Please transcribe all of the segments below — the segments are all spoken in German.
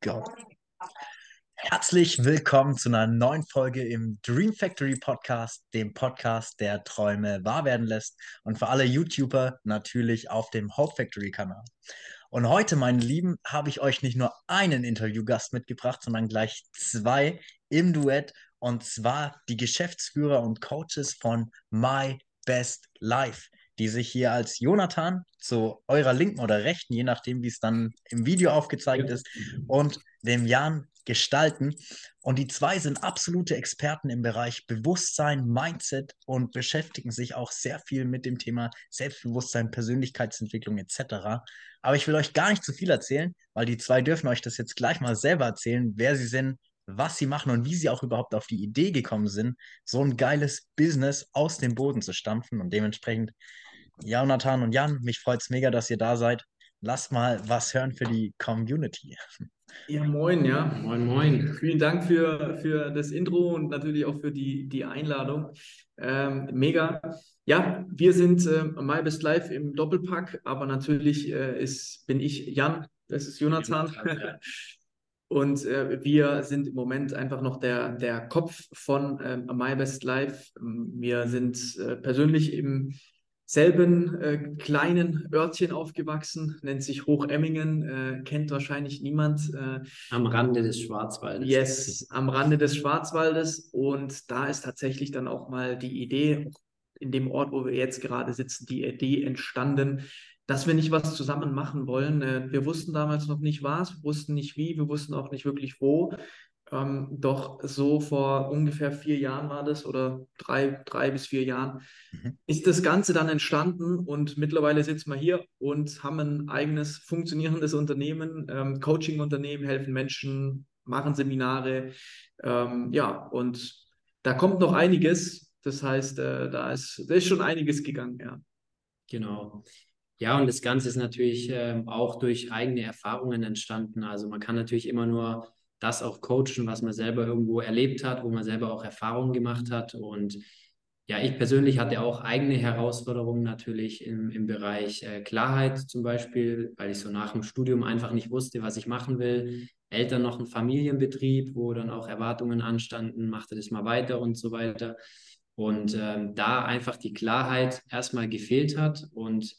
go. Herzlich willkommen zu einer neuen Folge im Dream Factory Podcast, dem Podcast, der Träume wahr werden lässt und für alle YouTuber natürlich auf dem Hope Factory Kanal. Und heute, meine Lieben, habe ich euch nicht nur einen Interviewgast mitgebracht, sondern gleich zwei im Duett und zwar die Geschäftsführer und Coaches von My Best Life die sich hier als Jonathan zu eurer linken oder rechten, je nachdem, wie es dann im Video aufgezeigt ja. ist, und dem Jan gestalten. Und die zwei sind absolute Experten im Bereich Bewusstsein, Mindset und beschäftigen sich auch sehr viel mit dem Thema Selbstbewusstsein, Persönlichkeitsentwicklung etc. Aber ich will euch gar nicht zu viel erzählen, weil die zwei dürfen euch das jetzt gleich mal selber erzählen, wer sie sind, was sie machen und wie sie auch überhaupt auf die Idee gekommen sind, so ein geiles Business aus dem Boden zu stampfen. Und dementsprechend Jonathan und Jan, mich freut es mega, dass ihr da seid. Lasst mal was hören für die Community. Ja, moin, ja. Moin, moin. Vielen Dank für, für das Intro und natürlich auch für die, die Einladung. Ähm, mega. Ja, wir sind äh, My Best Life im Doppelpack, aber natürlich äh, ist, bin ich Jan, das ist Jonathan. Und äh, wir sind im Moment einfach noch der, der Kopf von äh, My Best Life. Wir sind äh, persönlich im selben äh, kleinen Örtchen aufgewachsen, nennt sich Hochemmingen, äh, kennt wahrscheinlich niemand. Äh, am Rande des Schwarzwaldes. Yes, am Rande des Schwarzwaldes. Und da ist tatsächlich dann auch mal die Idee, in dem Ort, wo wir jetzt gerade sitzen, die Idee entstanden, dass wir nicht was zusammen machen wollen. Äh, wir wussten damals noch nicht was, wir wussten nicht wie, wir wussten auch nicht wirklich wo. Ähm, doch so vor ungefähr vier Jahren war das oder drei, drei bis vier Jahren mhm. ist das Ganze dann entstanden und mittlerweile sitzen wir hier und haben ein eigenes funktionierendes Unternehmen, ähm, Coaching-Unternehmen, helfen Menschen, machen Seminare. Ähm, ja, und da kommt noch einiges. Das heißt, äh, da, ist, da ist schon einiges gegangen, ja. Genau. Ja, und das Ganze ist natürlich äh, auch durch eigene Erfahrungen entstanden. Also man kann natürlich immer nur das auch coachen, was man selber irgendwo erlebt hat, wo man selber auch Erfahrungen gemacht hat. Und ja, ich persönlich hatte auch eigene Herausforderungen natürlich im, im Bereich äh, Klarheit zum Beispiel, weil ich so nach dem Studium einfach nicht wusste, was ich machen will. Eltern noch ein Familienbetrieb, wo dann auch Erwartungen anstanden, machte das mal weiter und so weiter. Und ähm, da einfach die Klarheit erstmal gefehlt hat und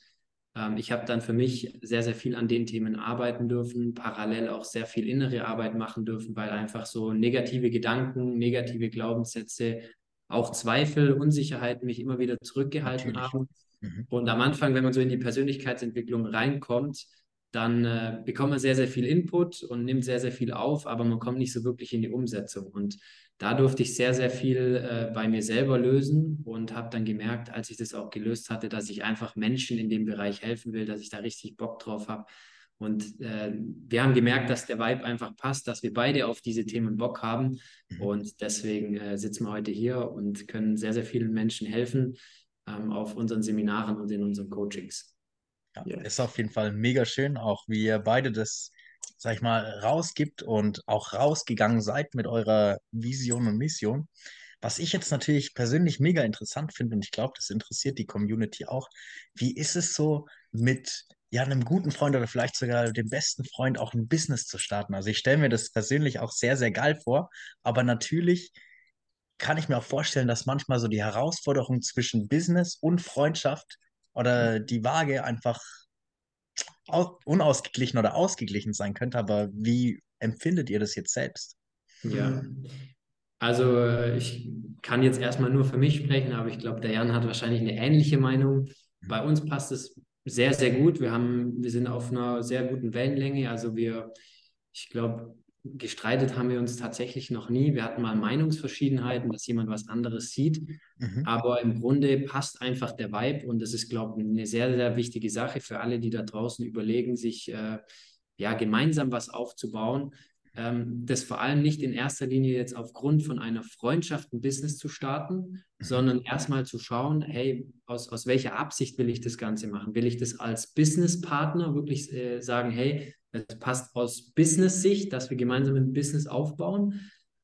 ich habe dann für mich sehr, sehr viel an den Themen arbeiten dürfen, parallel auch sehr viel innere Arbeit machen dürfen, weil einfach so negative Gedanken, negative Glaubenssätze, auch Zweifel, Unsicherheiten mich immer wieder zurückgehalten Natürlich. haben. Mhm. Und am Anfang, wenn man so in die Persönlichkeitsentwicklung reinkommt, dann äh, bekommt man sehr, sehr viel Input und nimmt sehr, sehr viel auf, aber man kommt nicht so wirklich in die Umsetzung. Und da durfte ich sehr, sehr viel äh, bei mir selber lösen und habe dann gemerkt, als ich das auch gelöst hatte, dass ich einfach Menschen in dem Bereich helfen will, dass ich da richtig Bock drauf habe. Und äh, wir haben gemerkt, dass der Vibe einfach passt, dass wir beide auf diese Themen Bock haben. Mhm. Und deswegen äh, sitzen wir heute hier und können sehr, sehr vielen Menschen helfen ähm, auf unseren Seminaren und in unseren Coachings. Ja, ist auf jeden Fall mega schön, auch wie ihr beide das sag ich mal, rausgibt und auch rausgegangen seid mit eurer Vision und Mission. Was ich jetzt natürlich persönlich mega interessant finde und ich glaube, das interessiert die Community auch. Wie ist es so mit ja, einem guten Freund oder vielleicht sogar dem besten Freund auch ein Business zu starten? Also ich stelle mir das persönlich auch sehr, sehr geil vor, aber natürlich kann ich mir auch vorstellen, dass manchmal so die Herausforderung zwischen Business und Freundschaft oder die Waage einfach unausgeglichen oder ausgeglichen sein könnte, aber wie empfindet ihr das jetzt selbst? Ja, also ich kann jetzt erstmal nur für mich sprechen, aber ich glaube, der Jan hat wahrscheinlich eine ähnliche Meinung. Bei uns passt es sehr, sehr gut. Wir haben, wir sind auf einer sehr guten Wellenlänge. Also wir, ich glaube, gestreitet haben wir uns tatsächlich noch nie. Wir hatten mal Meinungsverschiedenheiten, dass jemand was anderes sieht. Mhm. Aber im Grunde passt einfach der Vibe und das ist, glaube ich, eine sehr, sehr wichtige Sache für alle, die da draußen überlegen, sich äh, ja gemeinsam was aufzubauen. Ähm, das vor allem nicht in erster Linie jetzt aufgrund von einer Freundschaft ein Business zu starten, mhm. sondern erstmal zu schauen, hey, aus, aus welcher Absicht will ich das Ganze machen? Will ich das als Businesspartner wirklich äh, sagen, hey, es passt aus Business-Sicht, dass wir gemeinsam ein Business aufbauen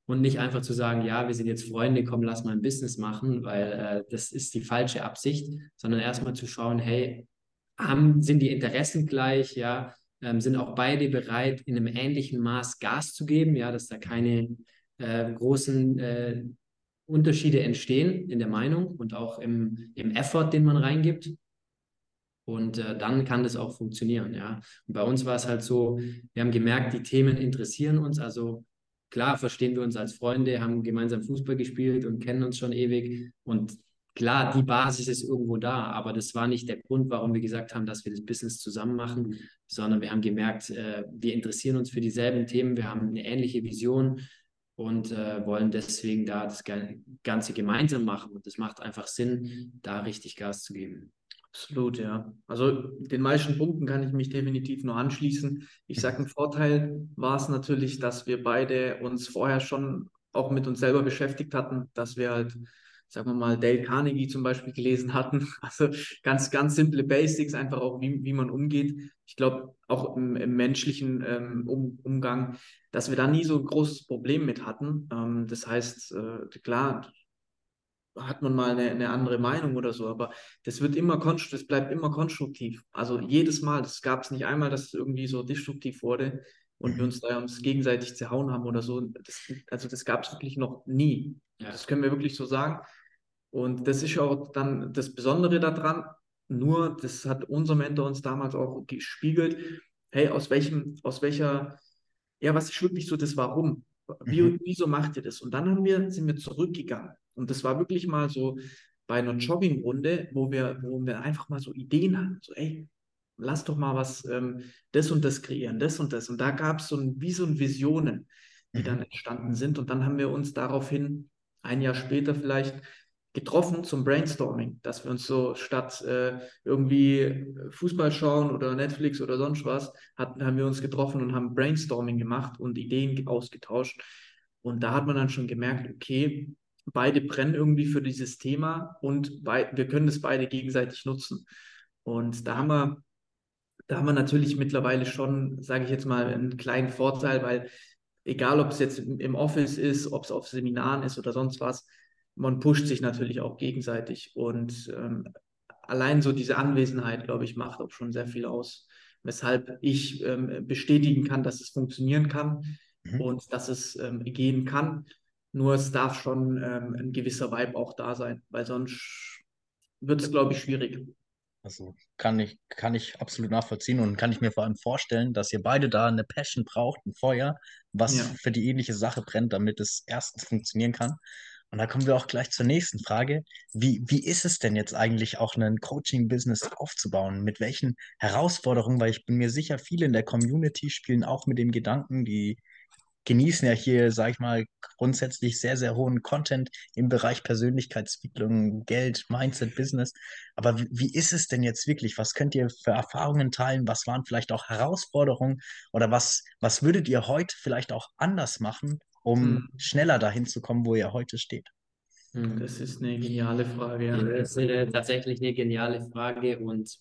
und nicht einfach zu sagen, ja, wir sind jetzt Freunde, komm, lass mal ein Business machen, weil äh, das ist die falsche Absicht, sondern erstmal zu schauen, hey, haben, sind die Interessen gleich, ja, ähm, sind auch beide bereit, in einem ähnlichen Maß Gas zu geben, ja, dass da keine äh, großen äh, Unterschiede entstehen in der Meinung und auch im, im Effort, den man reingibt. Und äh, dann kann das auch funktionieren, ja. Und bei uns war es halt so, wir haben gemerkt, die Themen interessieren uns. Also klar verstehen wir uns als Freunde, haben gemeinsam Fußball gespielt und kennen uns schon ewig. Und klar, die Basis ist irgendwo da, aber das war nicht der Grund, warum wir gesagt haben, dass wir das Business zusammen machen, sondern wir haben gemerkt, äh, wir interessieren uns für dieselben Themen, wir haben eine ähnliche Vision und äh, wollen deswegen da das Ganze gemeinsam machen. Und es macht einfach Sinn, da richtig Gas zu geben. Absolut, ja. Also den meisten Punkten kann ich mich definitiv nur anschließen. Ich sage, ein Vorteil war es natürlich, dass wir beide uns vorher schon auch mit uns selber beschäftigt hatten, dass wir halt, sagen wir mal, Dale Carnegie zum Beispiel gelesen hatten. Also ganz, ganz simple Basics, einfach auch, wie, wie man umgeht. Ich glaube, auch im, im menschlichen ähm, um, Umgang, dass wir da nie so ein großes Problem mit hatten. Ähm, das heißt, äh, klar, hat man mal eine, eine, andere Meinung oder so, aber das wird immer das bleibt immer konstruktiv. Also jedes Mal, das gab es nicht einmal, dass es irgendwie so destruktiv wurde und wir mhm. uns da uns gegenseitig zerhauen haben oder so. Das, also das gab es wirklich noch nie. Ja. Das können wir wirklich so sagen. Und das ist auch dann das Besondere daran. Nur, das hat unser Mentor uns damals auch gespiegelt. Hey, aus welchem, aus welcher, ja, was ist wirklich so das Warum? Wie, mhm. Wieso macht ihr das? Und dann haben wir, sind wir zurückgegangen und das war wirklich mal so bei einer Joggingrunde, wo wir, wo wir einfach mal so Ideen hatten. So, ey, lass doch mal was, ähm, das und das kreieren, das und das. Und da gab es so ein, wie so ein Visionen, die mhm. dann entstanden sind. Und dann haben wir uns daraufhin ein Jahr später vielleicht getroffen zum Brainstorming, dass wir uns so statt äh, irgendwie Fußball schauen oder Netflix oder sonst was, hatten, haben wir uns getroffen und haben Brainstorming gemacht und Ideen ausgetauscht. Und da hat man dann schon gemerkt, okay, beide brennen irgendwie für dieses Thema und wir können das beide gegenseitig nutzen. Und da haben wir, da haben wir natürlich mittlerweile schon, sage ich jetzt mal, einen kleinen Vorteil, weil egal ob es jetzt im Office ist, ob es auf Seminaren ist oder sonst was, man pusht sich natürlich auch gegenseitig. Und ähm, allein so diese Anwesenheit, glaube ich, macht auch schon sehr viel aus, weshalb ich ähm, bestätigen kann, dass es funktionieren kann mhm. und dass es ähm, gehen kann. Nur es darf schon ähm, ein gewisser Vibe auch da sein, weil sonst wird es, glaube ich, schwierig. Also kann ich, kann ich absolut nachvollziehen und kann ich mir vor allem vorstellen, dass ihr beide da eine Passion braucht, ein Feuer, was ja. für die ähnliche Sache brennt, damit es erstens funktionieren kann. Und da kommen wir auch gleich zur nächsten Frage. Wie, wie ist es denn jetzt eigentlich auch ein Coaching-Business aufzubauen? Mit welchen Herausforderungen? Weil ich bin mir sicher, viele in der Community spielen auch mit dem Gedanken, die genießen ja hier, sag ich mal, grundsätzlich sehr, sehr hohen Content im Bereich Persönlichkeitsentwicklung, Geld, Mindset, Business. Aber wie, wie, ist es denn jetzt wirklich? Was könnt ihr für Erfahrungen teilen? Was waren vielleicht auch Herausforderungen? Oder was, was würdet ihr heute vielleicht auch anders machen, um hm. schneller dahin zu kommen, wo ihr heute steht? Hm, das ist eine geniale Frage. Ja. Das ist eine, tatsächlich eine geniale Frage und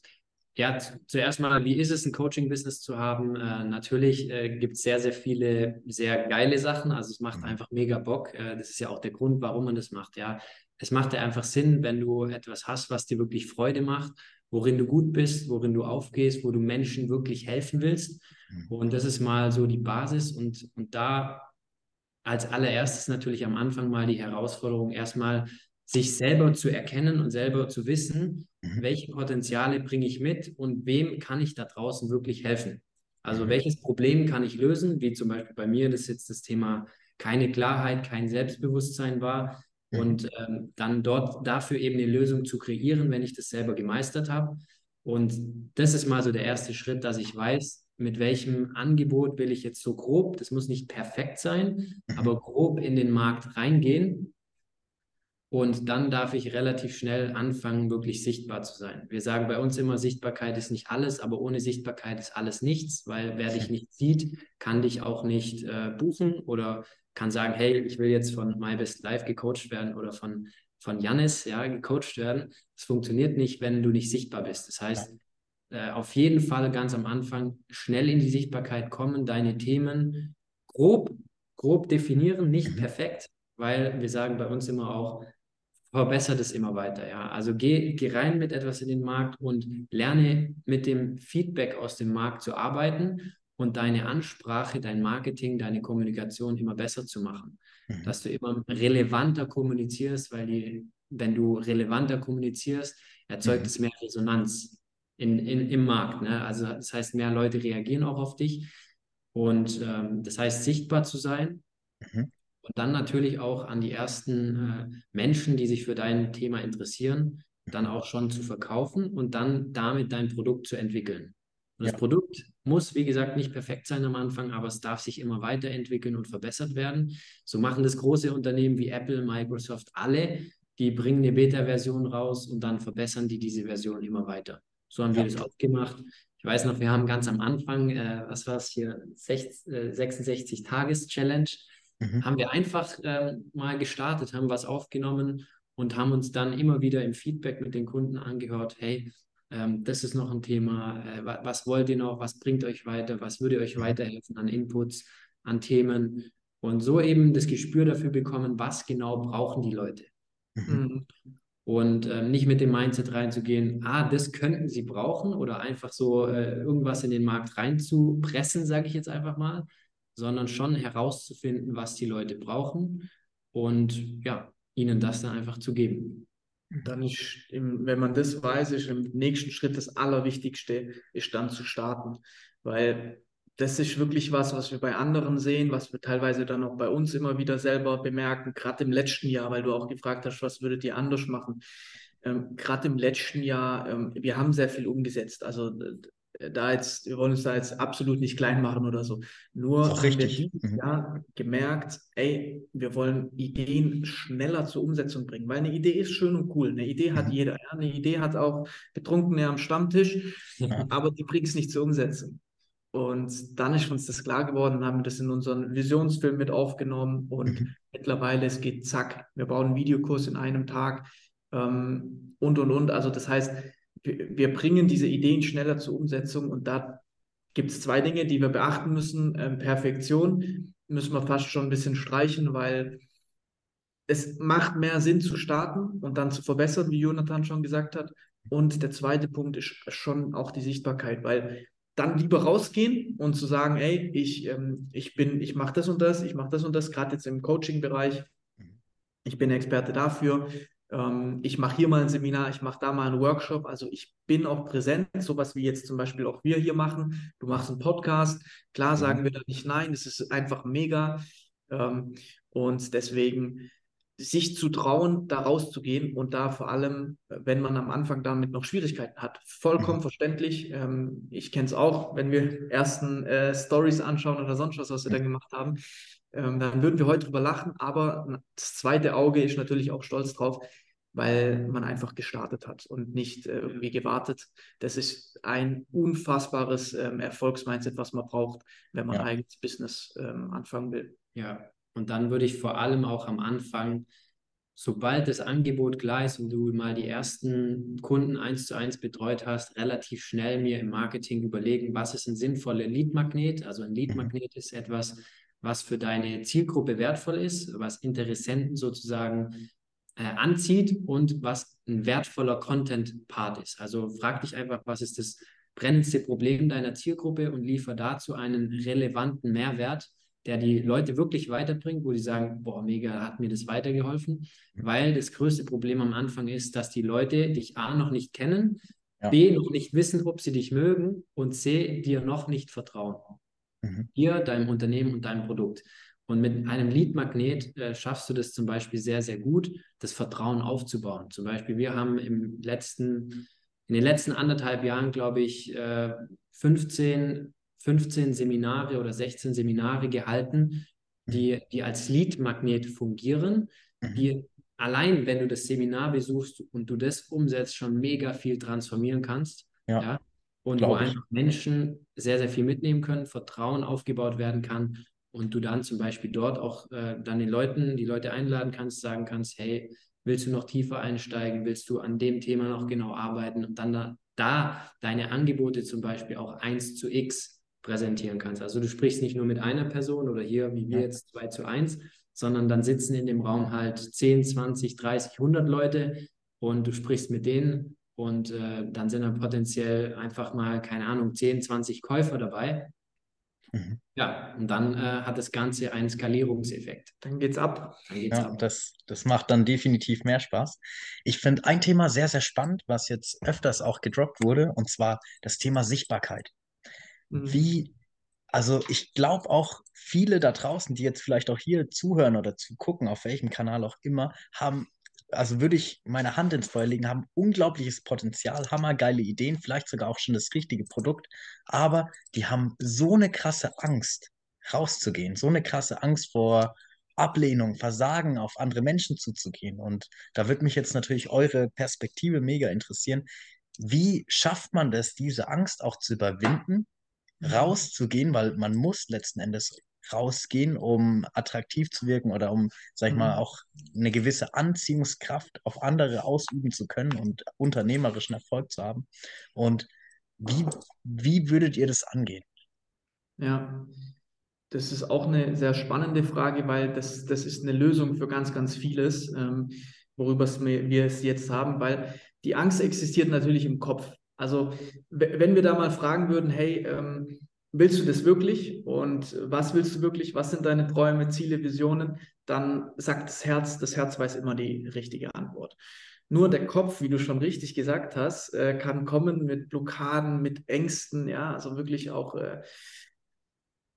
ja, zuerst mal, wie ist es, ein Coaching-Business zu haben? Äh, natürlich äh, gibt es sehr, sehr viele sehr geile Sachen. Also es macht mhm. einfach mega Bock. Äh, das ist ja auch der Grund, warum man das macht. Ja, es macht ja einfach Sinn, wenn du etwas hast, was dir wirklich Freude macht, worin du gut bist, worin du aufgehst, wo du Menschen wirklich helfen willst. Mhm. Und das ist mal so die Basis. Und, und da als allererstes natürlich am Anfang mal die Herausforderung, erstmal sich selber zu erkennen und selber zu wissen, mhm. welche Potenziale bringe ich mit und wem kann ich da draußen wirklich helfen. Also mhm. welches Problem kann ich lösen, wie zum Beispiel bei mir, das jetzt das Thema keine Klarheit, kein Selbstbewusstsein war mhm. und ähm, dann dort dafür eben eine Lösung zu kreieren, wenn ich das selber gemeistert habe. Und das ist mal so der erste Schritt, dass ich weiß, mit welchem Angebot will ich jetzt so grob, das muss nicht perfekt sein, mhm. aber grob in den Markt reingehen und dann darf ich relativ schnell anfangen, wirklich sichtbar zu sein. Wir sagen bei uns immer, Sichtbarkeit ist nicht alles, aber ohne Sichtbarkeit ist alles nichts, weil wer dich nicht sieht, kann dich auch nicht äh, buchen oder kann sagen, hey, ich will jetzt von My Best Life gecoacht werden oder von, von Janis ja, gecoacht werden. Das funktioniert nicht, wenn du nicht sichtbar bist. Das heißt, äh, auf jeden Fall ganz am Anfang schnell in die Sichtbarkeit kommen, deine Themen grob, grob definieren, nicht mhm. perfekt, weil wir sagen bei uns immer auch, verbessert es immer weiter, ja. Also geh, geh rein mit etwas in den Markt und lerne mit dem Feedback aus dem Markt zu arbeiten und deine Ansprache, dein Marketing, deine Kommunikation immer besser zu machen. Mhm. Dass du immer relevanter kommunizierst, weil die, wenn du relevanter kommunizierst, erzeugt mhm. es mehr Resonanz in, in, im Markt. Ne? Also das heißt, mehr Leute reagieren auch auf dich. Und ähm, das heißt, sichtbar zu sein. Mhm. Und dann natürlich auch an die ersten äh, Menschen, die sich für dein Thema interessieren, dann auch schon zu verkaufen und dann damit dein Produkt zu entwickeln. Und ja. das Produkt muss, wie gesagt, nicht perfekt sein am Anfang, aber es darf sich immer weiterentwickeln und verbessert werden. So machen das große Unternehmen wie Apple, Microsoft, alle. Die bringen eine Beta-Version raus und dann verbessern die diese Version immer weiter. So haben ja. wir das auch gemacht. Ich weiß noch, wir haben ganz am Anfang, äh, was war es hier, äh, 66-Tages-Challenge, mhm. haben wir einfach äh, mal gestartet, haben was aufgenommen und haben uns dann immer wieder im Feedback mit den Kunden angehört, hey, ähm, das ist noch ein Thema. Äh, was wollt ihr noch? Was bringt euch weiter? Was würde euch weiterhelfen an Inputs, an Themen? Und so eben das Gespür dafür bekommen, was genau brauchen die Leute. Mhm. Und ähm, nicht mit dem Mindset reinzugehen, ah, das könnten sie brauchen oder einfach so äh, irgendwas in den Markt reinzupressen, sage ich jetzt einfach mal, sondern schon herauszufinden, was die Leute brauchen und ja, ihnen das dann einfach zu geben. Dann ist, wenn man das weiß, ist im nächsten Schritt das Allerwichtigste, ist dann zu starten. Weil das ist wirklich was, was wir bei anderen sehen, was wir teilweise dann auch bei uns immer wieder selber bemerken, gerade im letzten Jahr, weil du auch gefragt hast, was würdet ihr anders machen? Ähm, gerade im letzten Jahr, ähm, wir haben sehr viel umgesetzt. Also da jetzt, wir wollen uns da jetzt absolut nicht klein machen oder so. Nur haben richtig. wir mhm. Jahr gemerkt, ey, wir wollen Ideen schneller zur Umsetzung bringen, weil eine Idee ist schön und cool. Eine Idee hat mhm. jeder. Ja? Eine Idee hat auch Betrunkene am Stammtisch, ja. aber die bringt es nicht zur Umsetzung. Und dann ist uns das klar geworden, haben wir das in unseren Visionsfilm mit aufgenommen und mhm. mittlerweile es geht zack, wir bauen einen Videokurs in einem Tag ähm, und und und. Also das heißt, wir bringen diese Ideen schneller zur Umsetzung und da gibt es zwei Dinge, die wir beachten müssen. Ähm, Perfektion müssen wir fast schon ein bisschen streichen, weil es macht mehr Sinn zu starten und dann zu verbessern, wie Jonathan schon gesagt hat. Und der zweite Punkt ist schon auch die Sichtbarkeit, weil dann lieber rausgehen und zu sagen, ey, ich, ähm, ich bin, ich mache das und das, ich mache das und das, gerade jetzt im Coaching-Bereich. Ich bin Experte dafür ähm, ich mache hier mal ein Seminar, ich mache da mal einen Workshop. Also ich bin auch präsent, sowas wie jetzt zum Beispiel auch wir hier machen. Du machst einen Podcast. Klar sagen mhm. wir da nicht nein, es ist einfach mega. Ähm, und deswegen sich zu trauen, da rauszugehen und da vor allem, wenn man am Anfang damit noch Schwierigkeiten hat, vollkommen mhm. verständlich. Ähm, ich kenne es auch, wenn wir ersten äh, Stories anschauen oder sonst was, was wir dann gemacht haben, ähm, dann würden wir heute drüber lachen. Aber das zweite Auge ist natürlich auch stolz drauf, weil man einfach gestartet hat und nicht äh, irgendwie gewartet. Das ist ein unfassbares ähm, Erfolgsmindset, was man braucht, wenn man ja. eigenes Business ähm, anfangen will. Ja, und dann würde ich vor allem auch am Anfang, sobald das Angebot klar ist und du mal die ersten Kunden eins zu eins betreut hast, relativ schnell mir im Marketing überlegen, was ist ein sinnvoller Lead-Magnet. Also ein mhm. Lead-Magnet ist etwas, was für deine Zielgruppe wertvoll ist, was Interessenten sozusagen äh, anzieht und was ein wertvoller Content-Part ist. Also frag dich einfach, was ist das brennendste Problem deiner Zielgruppe und liefer dazu einen relevanten Mehrwert, der die Leute wirklich weiterbringt, wo die sagen, boah, mega, hat mir das weitergeholfen, weil das größte Problem am Anfang ist, dass die Leute dich A noch nicht kennen, ja. B noch nicht wissen, ob sie dich mögen und C dir noch nicht vertrauen. Mhm. Dir, deinem Unternehmen und deinem Produkt. Und mit einem Lead-Magnet äh, schaffst du das zum Beispiel sehr, sehr gut, das Vertrauen aufzubauen. Zum Beispiel, wir haben im letzten, in den letzten anderthalb Jahren, glaube ich, äh, 15, 15 Seminare oder 16 Seminare gehalten, die, die als Lead-Magnet fungieren, mhm. die allein, wenn du das Seminar besuchst und du das umsetzt, schon mega viel transformieren kannst. Ja. ja? Und wo einfach Menschen sehr, sehr viel mitnehmen können, Vertrauen aufgebaut werden kann. Und du dann zum Beispiel dort auch äh, dann den Leuten, die Leute einladen kannst, sagen kannst, hey, willst du noch tiefer einsteigen, willst du an dem Thema noch genau arbeiten? Und dann da, da deine Angebote zum Beispiel auch 1 zu X präsentieren kannst. Also du sprichst nicht nur mit einer Person oder hier wie wir jetzt 2 zu 1, sondern dann sitzen in dem Raum halt 10, 20, 30, 100 Leute und du sprichst mit denen und äh, dann sind dann potenziell einfach mal, keine Ahnung, 10, 20 Käufer dabei. Mhm. Ja, und dann äh, hat das Ganze einen Skalierungseffekt. Dann geht's ab. Dann geht's ja, ab. Das, das macht dann definitiv mehr Spaß. Ich finde ein Thema sehr, sehr spannend, was jetzt öfters auch gedroppt wurde, und zwar das Thema Sichtbarkeit. Mhm. Wie, also ich glaube auch viele da draußen, die jetzt vielleicht auch hier zuhören oder zugucken, auf welchem Kanal auch immer, haben also würde ich meine Hand ins Feuer legen, haben unglaubliches Potenzial, hammergeile Ideen, vielleicht sogar auch schon das richtige Produkt, aber die haben so eine krasse Angst, rauszugehen, so eine krasse Angst vor Ablehnung, Versagen, auf andere Menschen zuzugehen. Und da würde mich jetzt natürlich eure Perspektive mega interessieren. Wie schafft man das, diese Angst auch zu überwinden, mhm. rauszugehen, weil man muss letzten Endes rausgehen, um attraktiv zu wirken oder um, sag ich mhm. mal, auch eine gewisse Anziehungskraft auf andere ausüben zu können und unternehmerischen Erfolg zu haben. Und wie, wie würdet ihr das angehen? Ja, das ist auch eine sehr spannende Frage, weil das, das ist eine Lösung für ganz, ganz vieles, ähm, worüber wir es jetzt haben, weil die Angst existiert natürlich im Kopf. Also wenn wir da mal fragen würden, hey, ähm, willst du das wirklich und was willst du wirklich, was sind deine Träume, Ziele, Visionen, dann sagt das Herz, das Herz weiß immer die richtige Antwort. Nur der Kopf, wie du schon richtig gesagt hast, äh, kann kommen mit Blockaden, mit Ängsten, ja, also wirklich auch äh,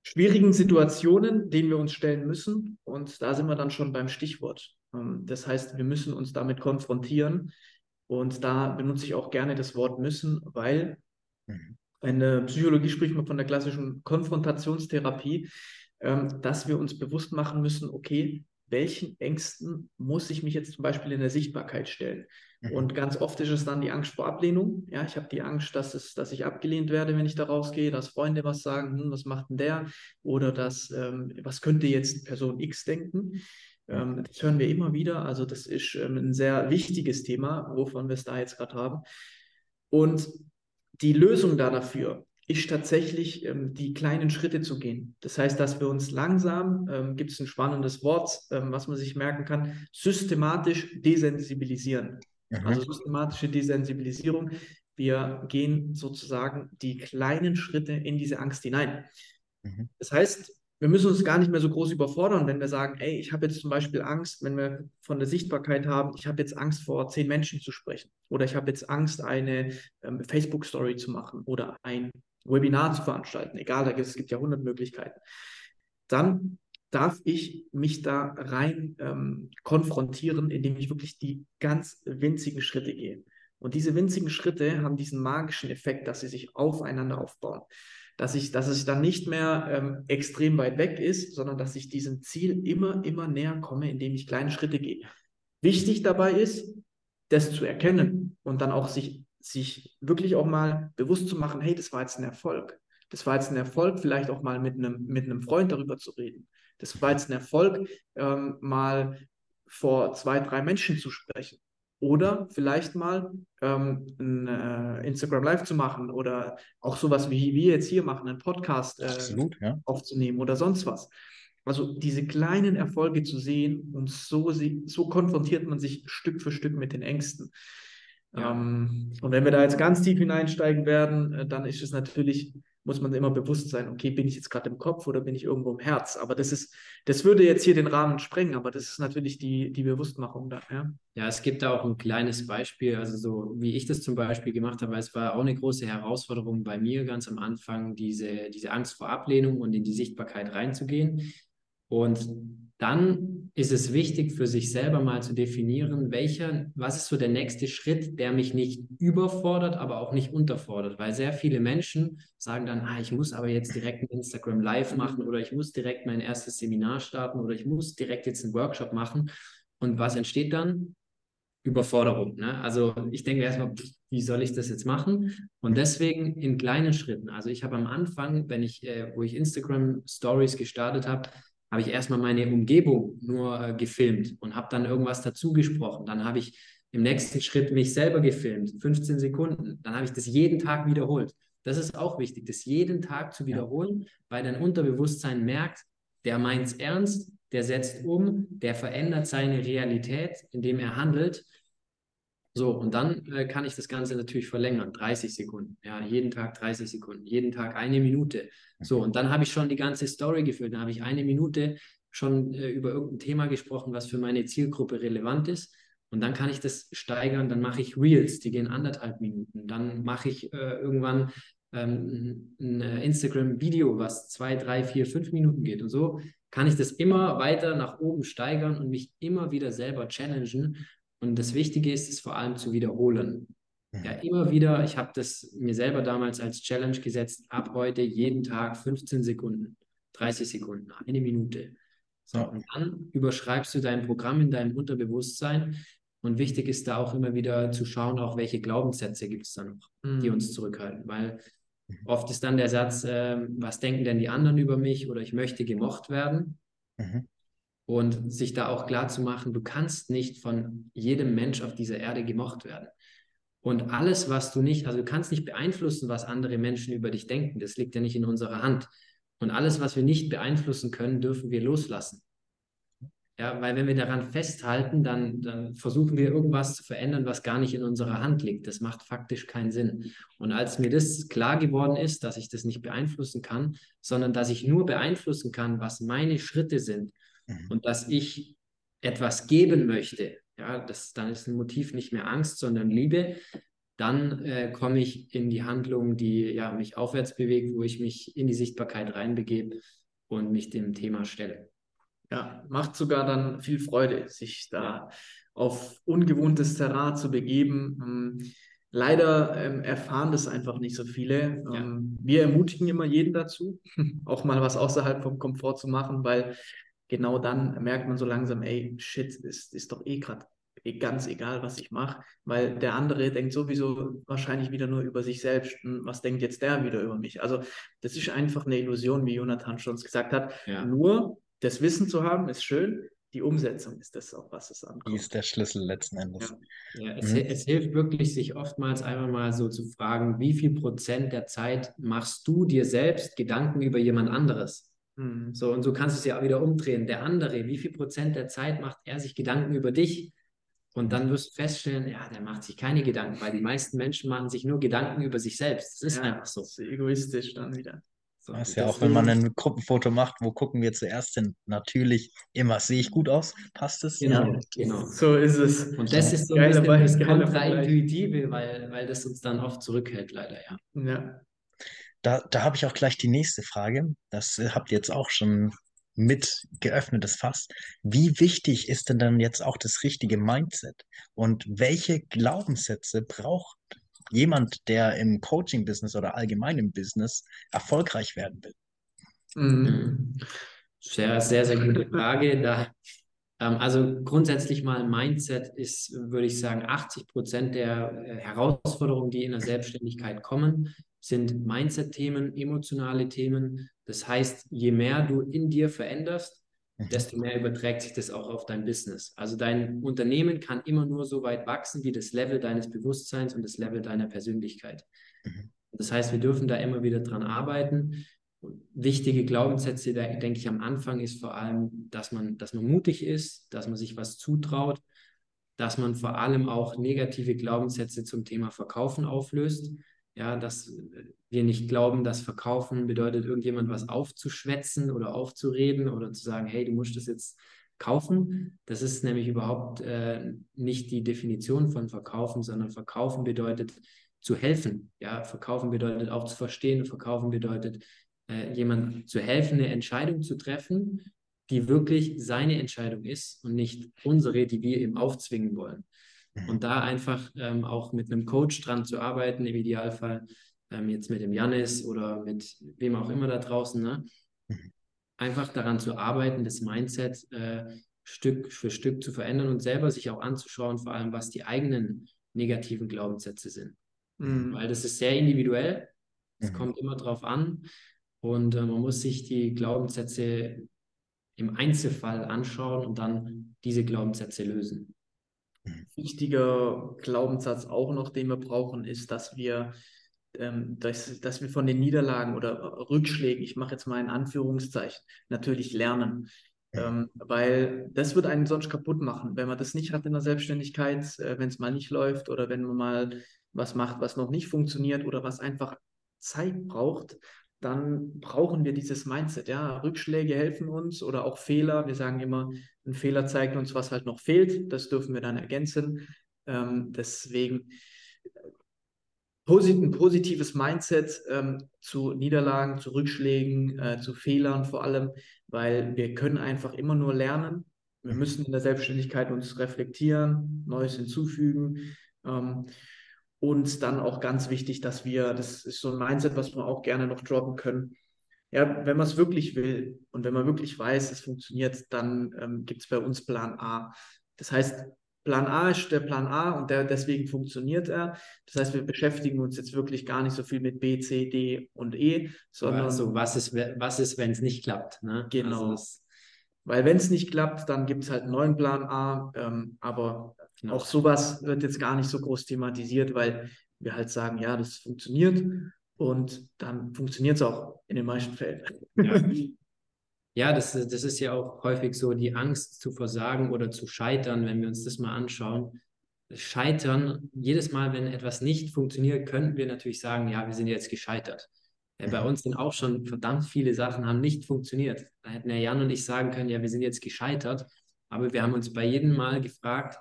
schwierigen Situationen, denen wir uns stellen müssen. Und da sind wir dann schon beim Stichwort. Ähm, das heißt, wir müssen uns damit konfrontieren. Und da benutze ich auch gerne das Wort müssen, weil In der Psychologie spricht man von der klassischen Konfrontationstherapie, ähm, dass wir uns bewusst machen müssen, okay, welchen Ängsten muss ich mich jetzt zum Beispiel in der Sichtbarkeit stellen? Mhm. Und ganz oft ist es dann die Angst vor Ablehnung. Ja, ich habe die Angst, dass, es, dass ich abgelehnt werde, wenn ich da rausgehe, dass Freunde was sagen, hm, was macht denn der? Oder dass, ähm, was könnte jetzt Person X denken? Ähm, das hören wir immer wieder. Also das ist ähm, ein sehr wichtiges Thema, wovon wir es da jetzt gerade haben. Und die Lösung da dafür ist tatsächlich ähm, die kleinen Schritte zu gehen. Das heißt, dass wir uns langsam, ähm, gibt es ein spannendes Wort, ähm, was man sich merken kann, systematisch desensibilisieren. Mhm. Also systematische Desensibilisierung. Wir gehen sozusagen die kleinen Schritte in diese Angst hinein. Mhm. Das heißt, wir müssen uns gar nicht mehr so groß überfordern, wenn wir sagen, ey, ich habe jetzt zum Beispiel Angst, wenn wir von der Sichtbarkeit haben, ich habe jetzt Angst vor zehn Menschen zu sprechen oder ich habe jetzt Angst, eine ähm, Facebook-Story zu machen oder ein Webinar zu veranstalten, egal, es gibt ja hundert Möglichkeiten. Dann darf ich mich da rein ähm, konfrontieren, indem ich wirklich die ganz winzigen Schritte gehe. Und diese winzigen Schritte haben diesen magischen Effekt, dass sie sich aufeinander aufbauen dass ich, dass es dann nicht mehr ähm, extrem weit weg ist, sondern dass ich diesem Ziel immer, immer näher komme, indem ich kleine Schritte gehe. Wichtig dabei ist, das zu erkennen und dann auch sich, sich wirklich auch mal bewusst zu machen, hey, das war jetzt ein Erfolg. Das war jetzt ein Erfolg, vielleicht auch mal mit einem, mit einem Freund darüber zu reden. Das war jetzt ein Erfolg, ähm, mal vor zwei, drei Menschen zu sprechen. Oder vielleicht mal ähm, ein äh, Instagram Live zu machen oder auch sowas wie wir jetzt hier machen, einen Podcast äh, Absolut, ja. aufzunehmen oder sonst was. Also diese kleinen Erfolge zu sehen und so, so konfrontiert man sich Stück für Stück mit den Ängsten. Ja. Ähm, und wenn wir da jetzt ganz tief hineinsteigen werden, äh, dann ist es natürlich muss man immer bewusst sein, okay, bin ich jetzt gerade im Kopf oder bin ich irgendwo im Herz? Aber das ist, das würde jetzt hier den Rahmen sprengen, aber das ist natürlich die, die Bewusstmachung da. Ja? ja, es gibt da auch ein kleines Beispiel, also so wie ich das zum Beispiel gemacht habe, es war auch eine große Herausforderung bei mir ganz am Anfang, diese, diese Angst vor Ablehnung und in die Sichtbarkeit reinzugehen. Und dann ist es wichtig für sich selber mal zu definieren, welcher, was ist so der nächste Schritt, der mich nicht überfordert, aber auch nicht unterfordert, weil sehr viele Menschen sagen dann, ah, ich muss aber jetzt direkt ein Instagram Live machen oder ich muss direkt mein erstes Seminar starten oder ich muss direkt jetzt einen Workshop machen. Und was entsteht dann? Überforderung. Ne? Also ich denke erstmal, wie soll ich das jetzt machen? Und deswegen in kleinen Schritten. Also ich habe am Anfang, wenn ich, äh, wo ich Instagram Stories gestartet habe, habe ich erstmal meine Umgebung nur äh, gefilmt und habe dann irgendwas dazu gesprochen. Dann habe ich im nächsten Schritt mich selber gefilmt, 15 Sekunden. Dann habe ich das jeden Tag wiederholt. Das ist auch wichtig, das jeden Tag zu wiederholen, weil dein Unterbewusstsein merkt, der meint es ernst, der setzt um, der verändert seine Realität, indem er handelt. So, und dann äh, kann ich das Ganze natürlich verlängern, 30 Sekunden, ja, jeden Tag 30 Sekunden, jeden Tag eine Minute. So, und dann habe ich schon die ganze Story gefüllt, dann habe ich eine Minute schon äh, über irgendein Thema gesprochen, was für meine Zielgruppe relevant ist. Und dann kann ich das steigern, dann mache ich Reels, die gehen anderthalb Minuten. Dann mache ich äh, irgendwann ähm, ein Instagram-Video, was zwei, drei, vier, fünf Minuten geht. Und so kann ich das immer weiter nach oben steigern und mich immer wieder selber challengen. Und das Wichtige ist es vor allem zu wiederholen. Mhm. Ja, immer wieder, ich habe das mir selber damals als Challenge gesetzt, ab heute jeden Tag 15 Sekunden, 30 Sekunden, eine Minute. So, und dann überschreibst du dein Programm in deinem Unterbewusstsein. Und wichtig ist da auch immer wieder zu schauen, auch welche Glaubenssätze gibt es da noch, mhm. die uns zurückhalten. Weil mhm. oft ist dann der Satz, äh, was denken denn die anderen über mich oder ich möchte gemocht werden. Mhm. Und sich da auch klar zu machen, du kannst nicht von jedem Mensch auf dieser Erde gemocht werden. Und alles, was du nicht, also du kannst nicht beeinflussen, was andere Menschen über dich denken. Das liegt ja nicht in unserer Hand. Und alles, was wir nicht beeinflussen können, dürfen wir loslassen. Ja, weil wenn wir daran festhalten, dann, dann versuchen wir irgendwas zu verändern, was gar nicht in unserer Hand liegt. Das macht faktisch keinen Sinn. Und als mir das klar geworden ist, dass ich das nicht beeinflussen kann, sondern dass ich nur beeinflussen kann, was meine Schritte sind mhm. und dass ich etwas geben möchte, ja, das, dann ist ein Motiv nicht mehr Angst, sondern Liebe, dann äh, komme ich in die Handlung, die ja, mich aufwärts bewegt, wo ich mich in die Sichtbarkeit reinbegebe und mich dem Thema stelle. Ja, macht sogar dann viel Freude, sich da ja. auf ungewohntes Terrain zu begeben. Ähm, leider ähm, erfahren das einfach nicht so viele. Ja. Ähm, wir ermutigen immer jeden dazu, auch mal was außerhalb vom Komfort zu machen, weil genau dann merkt man so langsam, ey, shit, ist, ist doch eh gerade Eh ganz egal, was ich mache, weil der andere denkt sowieso wahrscheinlich wieder nur über sich selbst. Hm, was denkt jetzt der wieder über mich? Also das ist einfach eine Illusion, wie Jonathan schon gesagt hat. Ja. Nur das Wissen zu haben, ist schön. Die Umsetzung ist das, auf was es ankommt. Die ist der Schlüssel letzten Endes. Ja, ja es, mhm. es, hilft wirklich, sich oftmals einmal mal so zu fragen, wie viel Prozent der Zeit machst du dir selbst Gedanken über jemand anderes? Mhm. So, und so kannst du es ja auch wieder umdrehen. Der andere, wie viel Prozent der Zeit macht er sich Gedanken über dich? Und dann wirst du feststellen, ja, der macht sich keine Gedanken, weil die meisten Menschen machen sich nur Gedanken über sich selbst. Das ist ja, einfach so. Das ist egoistisch dann wieder. So, das ist ja auch, wenn man ein Gruppenfoto macht, wo gucken wir zuerst hin? Natürlich immer, sehe ich gut aus? Passt es? Genau, ja. genau. So ist es. Und das ist so ein bisschen das Kontraintuitive, weil, weil das uns dann oft zurückhält, leider, ja. Ja. Da, da habe ich auch gleich die nächste Frage. Das äh, habt ihr jetzt auch schon mit geöffnetes Fass. Wie wichtig ist denn dann jetzt auch das richtige Mindset? Und welche Glaubenssätze braucht jemand, der im Coaching-Business oder allgemein im Business erfolgreich werden will? Mhm. Sehr, sehr, sehr gute Frage. Da, ähm, also grundsätzlich mal Mindset ist, würde ich sagen, 80 Prozent der äh, Herausforderungen, die in der Selbstständigkeit kommen, sind Mindset-Themen, emotionale Themen. Das heißt, je mehr du in dir veränderst, mhm. desto mehr überträgt sich das auch auf dein Business. Also dein Unternehmen kann immer nur so weit wachsen wie das Level deines Bewusstseins und das Level deiner Persönlichkeit. Mhm. Das heißt, wir dürfen da immer wieder dran arbeiten. Wichtige Glaubenssätze, da denke ich am Anfang, ist vor allem, dass man, dass man mutig ist, dass man sich was zutraut, dass man vor allem auch negative Glaubenssätze zum Thema Verkaufen auflöst. Ja, dass wir nicht glauben, dass Verkaufen bedeutet, irgendjemand was aufzuschwätzen oder aufzureden oder zu sagen, hey, du musst das jetzt kaufen. Das ist nämlich überhaupt äh, nicht die Definition von Verkaufen, sondern Verkaufen bedeutet zu helfen. Ja, Verkaufen bedeutet auch zu verstehen. Verkaufen bedeutet, äh, jemandem zu helfen, eine Entscheidung zu treffen, die wirklich seine Entscheidung ist und nicht unsere, die wir ihm aufzwingen wollen. Und mhm. da einfach ähm, auch mit einem Coach dran zu arbeiten, im Idealfall ähm, jetzt mit dem Janis oder mit wem auch immer da draußen, ne? Mhm. einfach daran zu arbeiten, das Mindset äh, Stück für Stück zu verändern und selber sich auch anzuschauen, vor allem was die eigenen negativen Glaubenssätze sind. Mhm. Weil das ist sehr individuell, es mhm. kommt immer drauf an und äh, man muss sich die Glaubenssätze im Einzelfall anschauen und dann diese Glaubenssätze lösen. Wichtiger Glaubenssatz auch noch, den wir brauchen, ist, dass wir ähm, dass, dass wir von den Niederlagen oder Rückschlägen, ich mache jetzt mal in Anführungszeichen, natürlich lernen. Ähm, weil das wird einen sonst kaputt machen, wenn man das nicht hat in der Selbstständigkeit, äh, wenn es mal nicht läuft oder wenn man mal was macht, was noch nicht funktioniert oder was einfach Zeit braucht, dann brauchen wir dieses Mindset. Ja, Rückschläge helfen uns oder auch Fehler. Wir sagen immer, ein Fehler zeigt uns, was halt noch fehlt. Das dürfen wir dann ergänzen. Ähm, deswegen ein positives Mindset ähm, zu Niederlagen, zu Rückschlägen, äh, zu Fehlern vor allem, weil wir können einfach immer nur lernen. Wir müssen in der Selbstständigkeit uns reflektieren, Neues hinzufügen. Ähm, und dann auch ganz wichtig, dass wir, das ist so ein Mindset, was wir auch gerne noch droppen können. Ja, wenn man es wirklich will und wenn man wirklich weiß, es funktioniert, dann ähm, gibt es bei uns Plan A. Das heißt, Plan A ist der Plan A und der, deswegen funktioniert er. Das heißt, wir beschäftigen uns jetzt wirklich gar nicht so viel mit B, C, D und E, sondern. Also, was ist, was ist wenn es nicht klappt? Ne? Genau. Also Weil, wenn es nicht klappt, dann gibt es halt einen neuen Plan A. Ähm, aber genau. auch sowas wird jetzt gar nicht so groß thematisiert, weil wir halt sagen, ja, das funktioniert und dann funktioniert es auch in den meisten Fällen. Ja. Ja, das, das ist ja auch häufig so die Angst zu versagen oder zu scheitern, wenn wir uns das mal anschauen. Scheitern, jedes Mal, wenn etwas nicht funktioniert, könnten wir natürlich sagen, ja, wir sind jetzt gescheitert. Ja, bei uns sind auch schon verdammt viele Sachen haben nicht funktioniert. Da hätten ja Jan und ich sagen können, ja, wir sind jetzt gescheitert. Aber wir haben uns bei jedem Mal gefragt,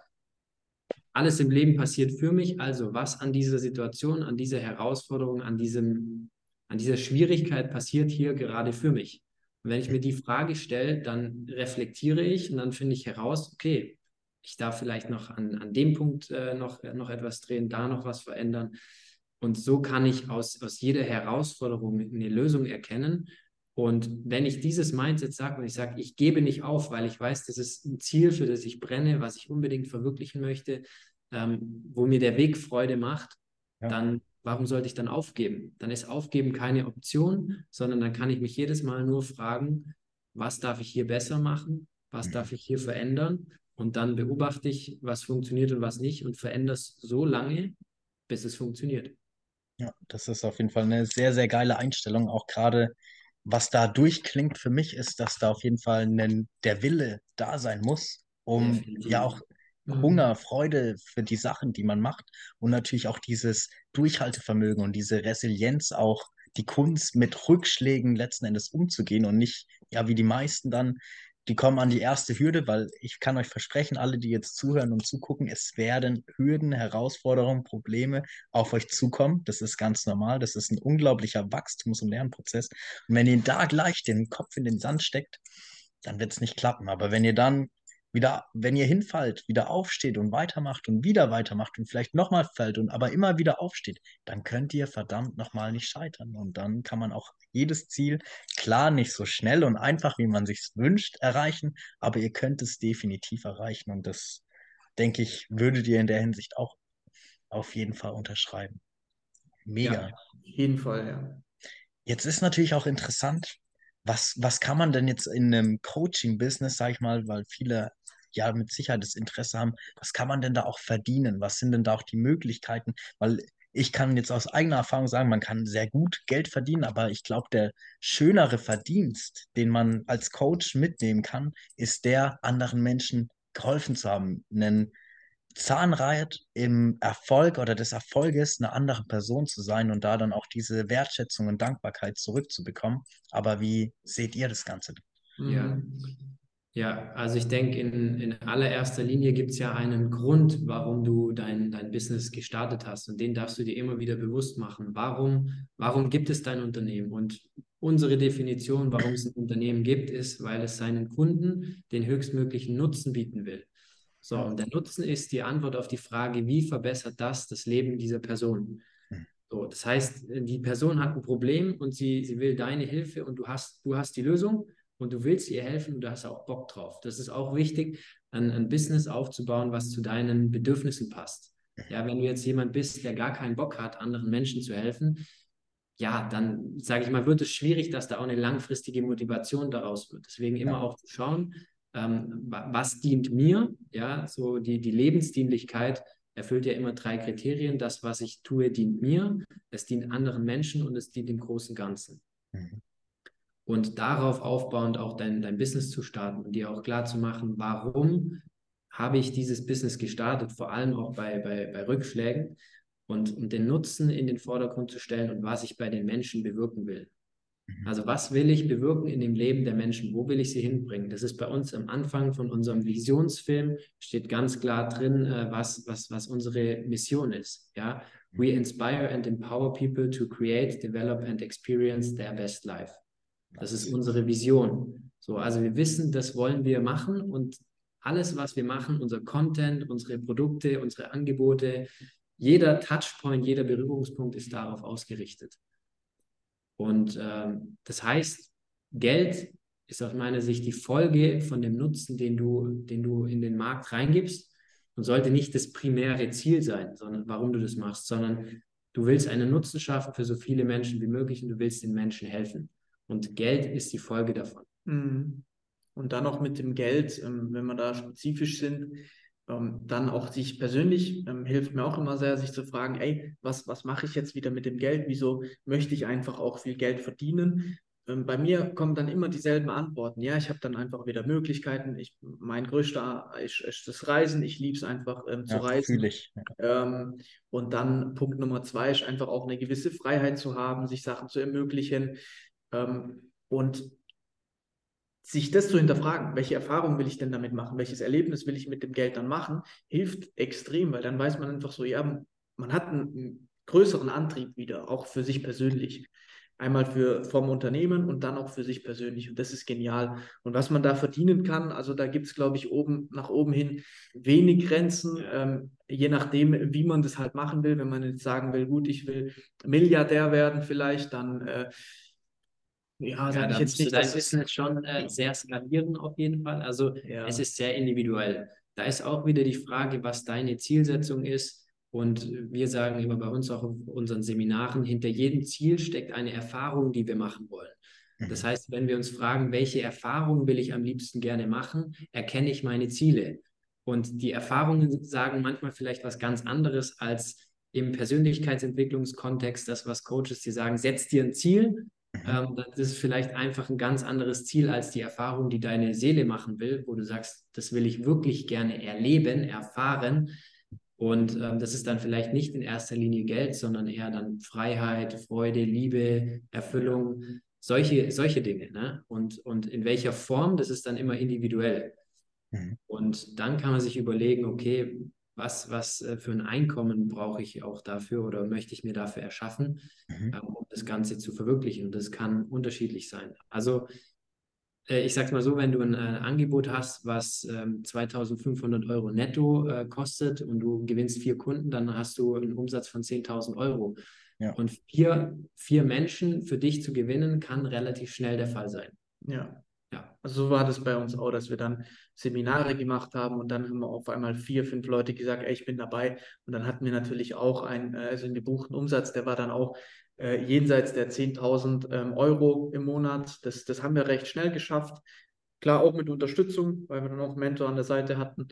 alles im Leben passiert für mich, also was an dieser Situation, an dieser Herausforderung, an, diesem, an dieser Schwierigkeit passiert hier gerade für mich? Und wenn ich mir die Frage stelle, dann reflektiere ich und dann finde ich heraus, okay, ich darf vielleicht noch an, an dem Punkt äh, noch, noch etwas drehen, da noch was verändern. Und so kann ich aus, aus jeder Herausforderung eine Lösung erkennen. Und wenn ich dieses Mindset sage und ich sage, ich gebe nicht auf, weil ich weiß, das ist ein Ziel, für das ich brenne, was ich unbedingt verwirklichen möchte, ähm, wo mir der Weg Freude macht, ja. dann warum sollte ich dann aufgeben? Dann ist Aufgeben keine Option, sondern dann kann ich mich jedes Mal nur fragen, was darf ich hier besser machen? Was darf ich hier verändern? Und dann beobachte ich, was funktioniert und was nicht und verändere es so lange, bis es funktioniert. Ja, das ist auf jeden Fall eine sehr, sehr geile Einstellung. Auch gerade, was da durchklingt für mich, ist, dass da auf jeden Fall ein, der Wille da sein muss, um ja, auch Mhm. Hunger, Freude für die Sachen, die man macht und natürlich auch dieses Durchhaltevermögen und diese Resilienz auch die Kunst mit Rückschlägen letzten Endes umzugehen und nicht, ja, wie die meisten dann, die kommen an die erste Hürde, weil ich kann euch versprechen, alle, die jetzt zuhören und zugucken, es werden Hürden, Herausforderungen, Probleme auf euch zukommen. Das ist ganz normal. Das ist ein unglaublicher Wachstums- und Lernprozess. Und wenn ihr da gleich den Kopf in den Sand steckt, dann wird es nicht klappen. Aber wenn ihr dann wieder, wenn ihr hinfallt, wieder aufsteht und weitermacht und wieder weitermacht und vielleicht nochmal fällt und aber immer wieder aufsteht, dann könnt ihr verdammt nochmal nicht scheitern. Und dann kann man auch jedes Ziel, klar nicht so schnell und einfach, wie man sich wünscht, erreichen, aber ihr könnt es definitiv erreichen. Und das, denke ich, würdet ihr in der Hinsicht auch auf jeden Fall unterschreiben. Mega. Ja, auf jeden Fall, ja. Jetzt ist natürlich auch interessant, was, was kann man denn jetzt in einem Coaching-Business, sage ich mal, weil viele ja mit Sicherheit das Interesse haben, was kann man denn da auch verdienen? Was sind denn da auch die Möglichkeiten? Weil ich kann jetzt aus eigener Erfahrung sagen, man kann sehr gut Geld verdienen, aber ich glaube, der schönere Verdienst, den man als Coach mitnehmen kann, ist der, anderen Menschen geholfen zu haben, einen Zahnrad im Erfolg oder des Erfolges eine andere Person zu sein und da dann auch diese Wertschätzung und Dankbarkeit zurückzubekommen. Aber wie seht ihr das Ganze? Ja. Ja, also ich denke, in, in allererster Linie gibt es ja einen Grund, warum du dein, dein Business gestartet hast. Und den darfst du dir immer wieder bewusst machen. Warum, warum gibt es dein Unternehmen? Und unsere Definition, warum es ein Unternehmen gibt, ist, weil es seinen Kunden den höchstmöglichen Nutzen bieten will. So, und der Nutzen ist die Antwort auf die Frage, wie verbessert das das Leben dieser Person? Hm. So, das heißt, die Person hat ein Problem und sie, sie will deine Hilfe und du hast, du hast die Lösung und du willst ihr helfen und du hast auch Bock drauf. Das ist auch wichtig, ein, ein Business aufzubauen, was zu deinen Bedürfnissen passt. Ja, wenn du jetzt jemand bist, der gar keinen Bock hat, anderen Menschen zu helfen, ja, dann sage ich mal, wird es schwierig, dass da auch eine langfristige Motivation daraus wird. Deswegen immer ja. auch zu schauen, ähm, was dient mir, ja, so die, die Lebensdienlichkeit erfüllt ja immer drei Kriterien. Das, was ich tue, dient mir, es dient anderen Menschen und es dient dem großen Ganzen. Mhm. Und darauf aufbauend auch dein, dein Business zu starten und dir auch klar zu machen, warum habe ich dieses Business gestartet, vor allem auch bei, bei, bei Rückschlägen und, und den Nutzen in den Vordergrund zu stellen und was ich bei den Menschen bewirken will. Mhm. Also was will ich bewirken in dem Leben der Menschen? Wo will ich sie hinbringen? Das ist bei uns am Anfang von unserem Visionsfilm, steht ganz klar drin, äh, was, was, was unsere Mission ist. Ja? We mhm. inspire and empower people to create, develop and experience their best life. Das ist unsere Vision. So, also wir wissen, das wollen wir machen und alles, was wir machen, unser Content, unsere Produkte, unsere Angebote, jeder Touchpoint, jeder Berührungspunkt ist darauf ausgerichtet. Und ähm, das heißt, Geld ist aus meiner Sicht die Folge von dem Nutzen, den du, den du in den Markt reingibst und sollte nicht das primäre Ziel sein, sondern warum du das machst, sondern du willst einen Nutzen schaffen für so viele Menschen wie möglich und du willst den Menschen helfen. Und Geld ist die Folge davon. Mhm. Und dann auch mit dem Geld, ähm, wenn wir da spezifisch sind, ähm, dann auch sich persönlich ähm, hilft mir auch immer sehr, sich zu fragen, ey, was, was mache ich jetzt wieder mit dem Geld? Wieso möchte ich einfach auch viel Geld verdienen? Ähm, bei mir kommen dann immer dieselben Antworten. Ja, ich habe dann einfach wieder Möglichkeiten. Ich, mein größter ist, ist das Reisen. Ich liebe es einfach ähm, zu ja, reisen. Ich. Ähm, und dann Punkt Nummer zwei ist einfach auch eine gewisse Freiheit zu haben, sich Sachen zu ermöglichen. Ähm, und sich das zu hinterfragen, welche Erfahrung will ich denn damit machen, welches Erlebnis will ich mit dem Geld dann machen, hilft extrem, weil dann weiß man einfach so, ja, man hat einen größeren Antrieb wieder, auch für sich persönlich. Einmal für vom Unternehmen und dann auch für sich persönlich. Und das ist genial. Und was man da verdienen kann, also da gibt es, glaube ich, oben nach oben hin wenig Grenzen, ähm, je nachdem, wie man das halt machen will. Wenn man jetzt sagen will, gut, ich will Milliardär werden vielleicht, dann äh, ja, sage ja, ich jetzt nicht. Dein Business schon äh, sehr skalieren auf jeden Fall. Also ja. es ist sehr individuell. Da ist auch wieder die Frage, was deine Zielsetzung ist. Und wir sagen immer bei uns auch auf unseren Seminaren, hinter jedem Ziel steckt eine Erfahrung, die wir machen wollen. Das mhm. heißt, wenn wir uns fragen, welche Erfahrungen will ich am liebsten gerne machen, erkenne ich meine Ziele. Und die Erfahrungen sagen manchmal vielleicht was ganz anderes als im Persönlichkeitsentwicklungskontext, das, was Coaches dir sagen, setz dir ein Ziel. Ähm, das ist vielleicht einfach ein ganz anderes Ziel als die Erfahrung, die deine Seele machen will, wo du sagst, das will ich wirklich gerne erleben, erfahren. Und ähm, das ist dann vielleicht nicht in erster Linie Geld, sondern eher dann Freiheit, Freude, Liebe, Erfüllung, solche, solche Dinge. Ne? Und, und in welcher Form, das ist dann immer individuell. Mhm. Und dann kann man sich überlegen, okay, was, was äh, für ein Einkommen brauche ich auch dafür oder möchte ich mir dafür erschaffen, mhm. Ähm, um das Ganze zu verwirklichen. Und das kann unterschiedlich sein. Also äh, ich sage mal so, wenn du ein äh, Angebot hast, was 2500 ähm, Euro netto kostet und du gewinnst vier Kunden, dann hast du einen Umsatz von 10.000 Euro. Ja. Und vier, vier Menschen für dich zu gewinnen, kann relativ schnell der Fall sein. Ja. Ja, also so war das bei uns auch, dass wir dann Seminare gemacht haben und dann haben wir auf einmal vier, fünf Leute gesagt, ey, ich bin dabei. Und dann hatten wir natürlich auch einen, äh, also einen gebuchten Umsatz, der war dann auch äh, jenseits der 10.000 ähm, Euro im Monat. Das, das haben wir recht schnell geschafft. Klar, auch mit Unterstützung, weil wir dann auch einen Mentor an der Seite hatten.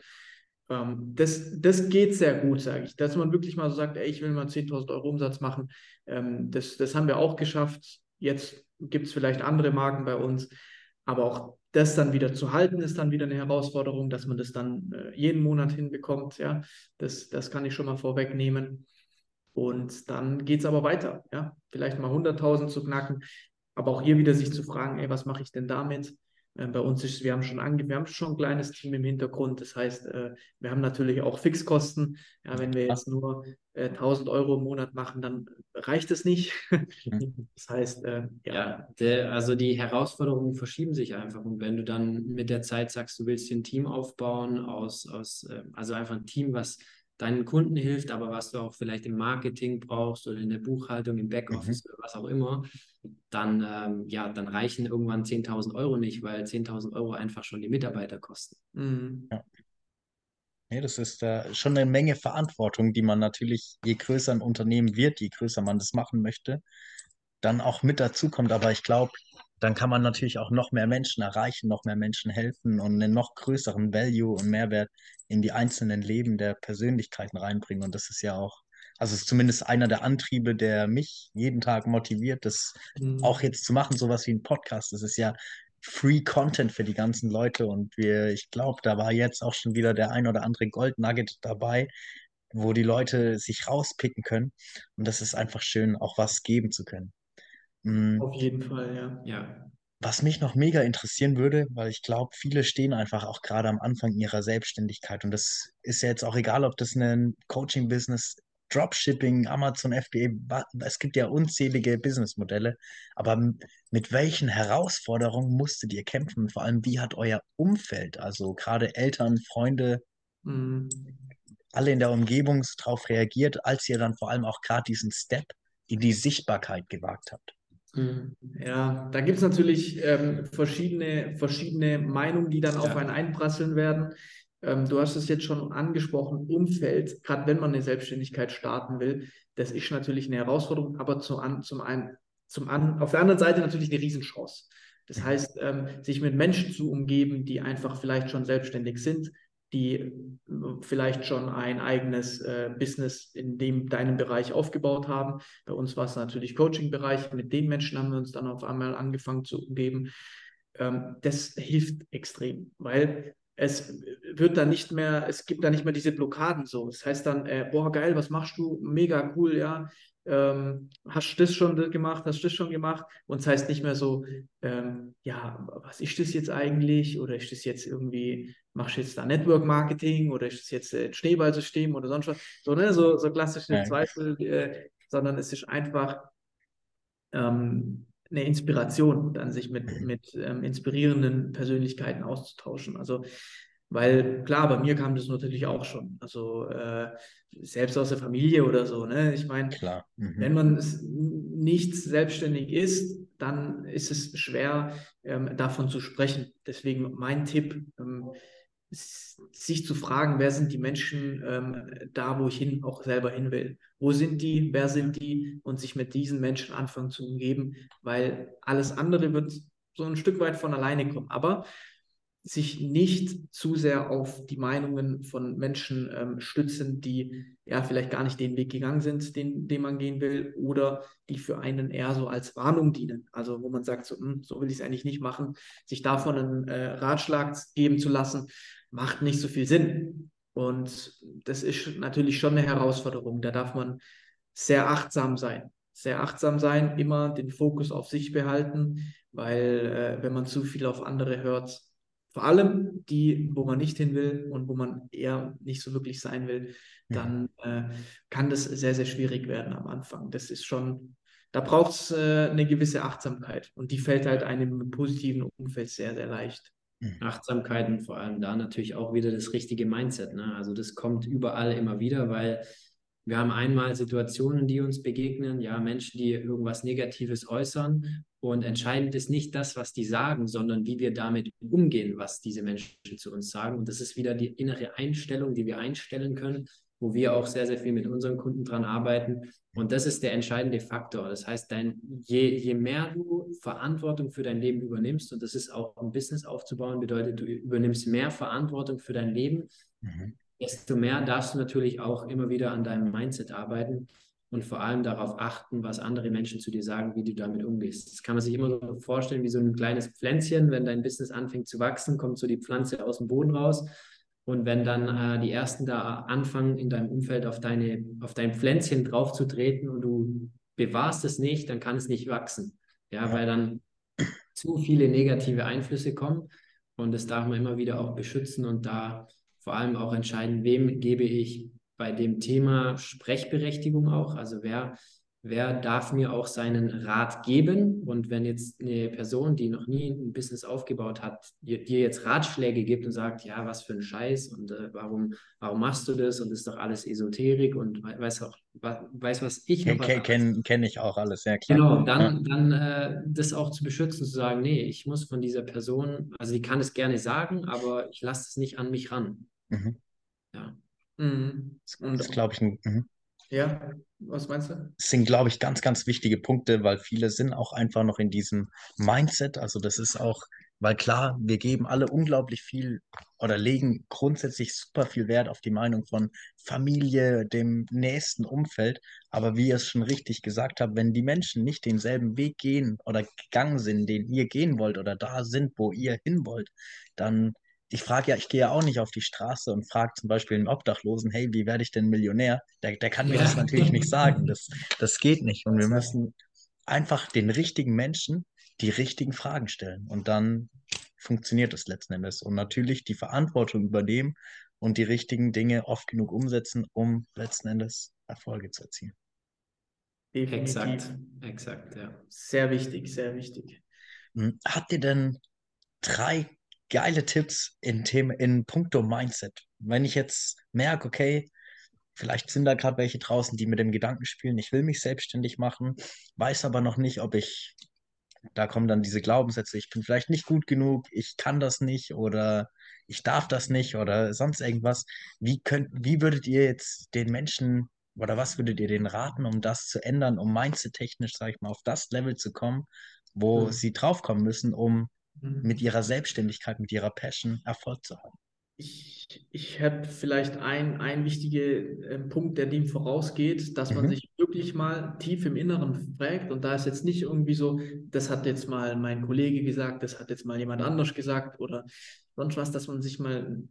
Ähm, das, das geht sehr gut, sage ich. Dass man wirklich mal so sagt, ey, ich will mal 10.000 Euro Umsatz machen. Ähm, das, das haben wir auch geschafft. Jetzt gibt es vielleicht andere Marken bei uns. Aber auch das dann wieder zu halten, ist dann wieder eine Herausforderung, dass man das dann äh, jeden Monat hinbekommt. Ja, das, das kann ich schon mal vorwegnehmen. Und dann geht es aber weiter. Ja, vielleicht mal 100.000 zu knacken. Aber auch hier wieder sich zu fragen, ey, was mache ich denn damit? Äh, bei uns ist, wir haben schon ange wir haben schon ein kleines Team im Hintergrund. Das heißt, äh, wir haben natürlich auch Fixkosten. Ja, wenn wir jetzt nur 1000 äh, Euro im Monat machen, dann reicht es nicht. das heißt, ja. ja der, also die Herausforderungen verschieben sich einfach. Und wenn du dann mit der Zeit sagst, du willst dir ein Team aufbauen aus, aus also einfach ein Team, was deinen Kunden hilft, aber was du auch vielleicht im Marketing brauchst oder in der Buchhaltung, im Backoffice mhm. oder was auch immer, dann, ähm, ja, dann reichen irgendwann 10.000 Euro nicht, weil 10.000 Euro einfach schon die Mitarbeiter kosten. Mhm. Ja. Nee, das ist äh, schon eine Menge Verantwortung, die man natürlich, je größer ein Unternehmen wird, je größer man das machen möchte, dann auch mit dazu kommt. Aber ich glaube, dann kann man natürlich auch noch mehr Menschen erreichen, noch mehr Menschen helfen und einen noch größeren Value und Mehrwert in die einzelnen Leben der Persönlichkeiten reinbringen. Und das ist ja auch, also es ist zumindest einer der Antriebe, der mich jeden Tag motiviert, das mhm. auch jetzt zu machen, sowas wie ein Podcast. Das ist ja Free Content für die ganzen Leute und wir, ich glaube, da war jetzt auch schon wieder der ein oder andere Gold Nugget dabei, wo die Leute sich rauspicken können. Und das ist einfach schön, auch was geben zu können. Mhm. Auf jeden Fall, ja. Ja. Was mich noch mega interessieren würde, weil ich glaube, viele stehen einfach auch gerade am Anfang ihrer Selbstständigkeit. Und das ist ja jetzt auch egal, ob das ein Coaching-Business, Dropshipping, Amazon FBA, es gibt ja unzählige Businessmodelle. Aber mit welchen Herausforderungen musstet ihr kämpfen? Und vor allem, wie hat euer Umfeld, also gerade Eltern, Freunde, mhm. alle in der Umgebung darauf reagiert, als ihr dann vor allem auch gerade diesen Step in die Sichtbarkeit gewagt habt? Mhm. Ja, da gibt es natürlich ähm, verschiedene, verschiedene Meinungen, die dann ja. auf einen einprasseln werden. Ähm, du hast es jetzt schon angesprochen, Umfeld, gerade wenn man eine Selbstständigkeit starten will, das ist natürlich eine Herausforderung, aber zu an, zum einen, zum an, auf der anderen Seite natürlich eine Riesenchance. Das heißt, ähm, sich mit Menschen zu umgeben, die einfach vielleicht schon selbstständig sind, die äh, vielleicht schon ein eigenes äh, Business in dem deinem Bereich aufgebaut haben. Bei uns war es natürlich Coaching-Bereich. Mit den Menschen haben wir uns dann auf einmal angefangen zu umgeben. Ähm, das hilft extrem, weil es wird dann nicht mehr, es gibt dann nicht mehr diese Blockaden so. Das heißt dann, äh, boah, geil, was machst du? Mega cool, ja ähm, hast du das schon gemacht, hast du das schon gemacht? Und es das heißt nicht mehr so, ähm, ja, was ist das jetzt eigentlich? Oder ist das jetzt irgendwie, machst du jetzt da Network Marketing oder ist das jetzt ein Schneeballsystem oder sonst was? So, ne? so, so klassische ja. Zweifel, äh, sondern es ist einfach ähm, eine Inspiration, dann sich mit, mit ähm, inspirierenden Persönlichkeiten auszutauschen. Also weil klar, bei mir kam das natürlich auch schon. Also äh, selbst aus der Familie oder so. Ne? Ich meine, mhm. wenn man nicht selbstständig ist, dann ist es schwer, ähm, davon zu sprechen. Deswegen mein Tipp, ähm, sich zu fragen, wer sind die Menschen ähm, da, wo ich hin, auch selber hin will. Wo sind die, wer sind die und sich mit diesen Menschen anfangen zu umgeben, weil alles andere wird so ein Stück weit von alleine kommen. Aber sich nicht zu sehr auf die Meinungen von Menschen ähm, stützen, die ja vielleicht gar nicht den Weg gegangen sind, den, den man gehen will, oder die für einen eher so als Warnung dienen. Also wo man sagt, so, hm, so will ich es eigentlich nicht machen, sich davon einen äh, Ratschlag geben zu lassen, macht nicht so viel Sinn. Und das ist natürlich schon eine Herausforderung. Da darf man sehr achtsam sein. Sehr achtsam sein, immer den Fokus auf sich behalten, weil äh, wenn man zu viel auf andere hört, vor allem die, wo man nicht hin will und wo man eher nicht so wirklich sein will, dann äh, kann das sehr, sehr schwierig werden am Anfang. Das ist schon, da braucht es äh, eine gewisse Achtsamkeit und die fällt halt einem positiven Umfeld sehr, sehr leicht. Mhm. Achtsamkeit und vor allem da natürlich auch wieder das richtige Mindset. Ne? Also das kommt überall immer wieder, weil wir haben einmal Situationen, die uns begegnen, ja, Menschen, die irgendwas Negatives äußern. Und entscheidend ist nicht das, was die sagen, sondern wie wir damit umgehen, was diese Menschen zu uns sagen. Und das ist wieder die innere Einstellung, die wir einstellen können, wo wir auch sehr, sehr viel mit unseren Kunden dran arbeiten. Und das ist der entscheidende Faktor. Das heißt, dein, je, je mehr du Verantwortung für dein Leben übernimmst, und das ist auch ein Business aufzubauen, bedeutet, du übernimmst mehr Verantwortung für dein Leben, mhm desto mehr darfst du natürlich auch immer wieder an deinem Mindset arbeiten und vor allem darauf achten, was andere Menschen zu dir sagen, wie du damit umgehst. Das kann man sich immer so vorstellen wie so ein kleines Pflänzchen. Wenn dein Business anfängt zu wachsen, kommt so die Pflanze aus dem Boden raus. Und wenn dann äh, die ersten da anfangen, in deinem Umfeld auf, deine, auf dein Pflänzchen draufzutreten und du bewahrst es nicht, dann kann es nicht wachsen. Ja, weil dann zu viele negative Einflüsse kommen. Und das darf man immer wieder auch beschützen und da vor allem auch entscheiden, wem gebe ich bei dem Thema Sprechberechtigung auch. Also wer, wer darf mir auch seinen Rat geben? Und wenn jetzt eine Person, die noch nie ein Business aufgebaut hat, dir, dir jetzt Ratschläge gibt und sagt, ja, was für ein Scheiß und äh, warum, warum machst du das und das ist doch alles Esoterik und weiß auch, weiß, was ich noch Kenne kenn, kenn ich auch alles, ja klar. Genau, dann, dann äh, das auch zu beschützen, zu sagen, nee, ich muss von dieser Person, also die kann es gerne sagen, aber ich lasse es nicht an mich ran. Mhm. Ja. Mhm. Das, das glaube ich. Mhm. Ja, was meinst du? Das sind, glaube ich, ganz, ganz wichtige Punkte, weil viele sind auch einfach noch in diesem Mindset. Also das ist auch, weil klar, wir geben alle unglaublich viel oder legen grundsätzlich super viel Wert auf die Meinung von Familie, dem nächsten Umfeld. Aber wie ihr es schon richtig gesagt habt, wenn die Menschen nicht denselben Weg gehen oder gegangen sind, den ihr gehen wollt oder da sind, wo ihr hin wollt, dann ich frage ja, ich gehe ja auch nicht auf die Straße und frage zum Beispiel einen Obdachlosen, hey, wie werde ich denn Millionär? Der, der kann mir Ja. das natürlich nicht sagen. Das, das geht nicht. Und wir müssen einfach den richtigen Menschen die richtigen Fragen stellen. Und dann funktioniert es letzten Endes. Und natürlich die Verantwortung übernehmen und die richtigen Dinge oft genug umsetzen, um letzten Endes Erfolge zu erzielen. Definitiv. Exakt, exakt, ja. Sehr wichtig, sehr wichtig. Hm, Habt ihr denn drei geile Tipps in Thema, in puncto Mindset? Wenn ich jetzt merke, okay, vielleicht sind da gerade welche draußen, die mit dem Gedanken spielen, ich will mich selbstständig machen, weiß aber noch nicht, ob ich, da kommen dann diese Glaubenssätze, ich bin vielleicht nicht gut genug, ich kann das nicht oder ich darf das nicht oder sonst irgendwas. Wie könnt, wie würdet ihr jetzt den Menschen oder was würdet ihr denen raten, um das zu ändern, um mindset-technisch, sag ich mal, auf das Level zu kommen, wo Mhm. sie draufkommen müssen, um Mhm. mit ihrer Selbstständigkeit, mit ihrer Passion Erfolg zu haben. Ich, ich habe vielleicht einen ein wichtigen äh, Punkt, der dem vorausgeht, dass man Mhm. sich wirklich mal tief im Inneren fragt. Und da ist jetzt nicht irgendwie so, das hat jetzt mal mein Kollege gesagt, das hat jetzt mal jemand anders gesagt oder sonst was, dass man sich mal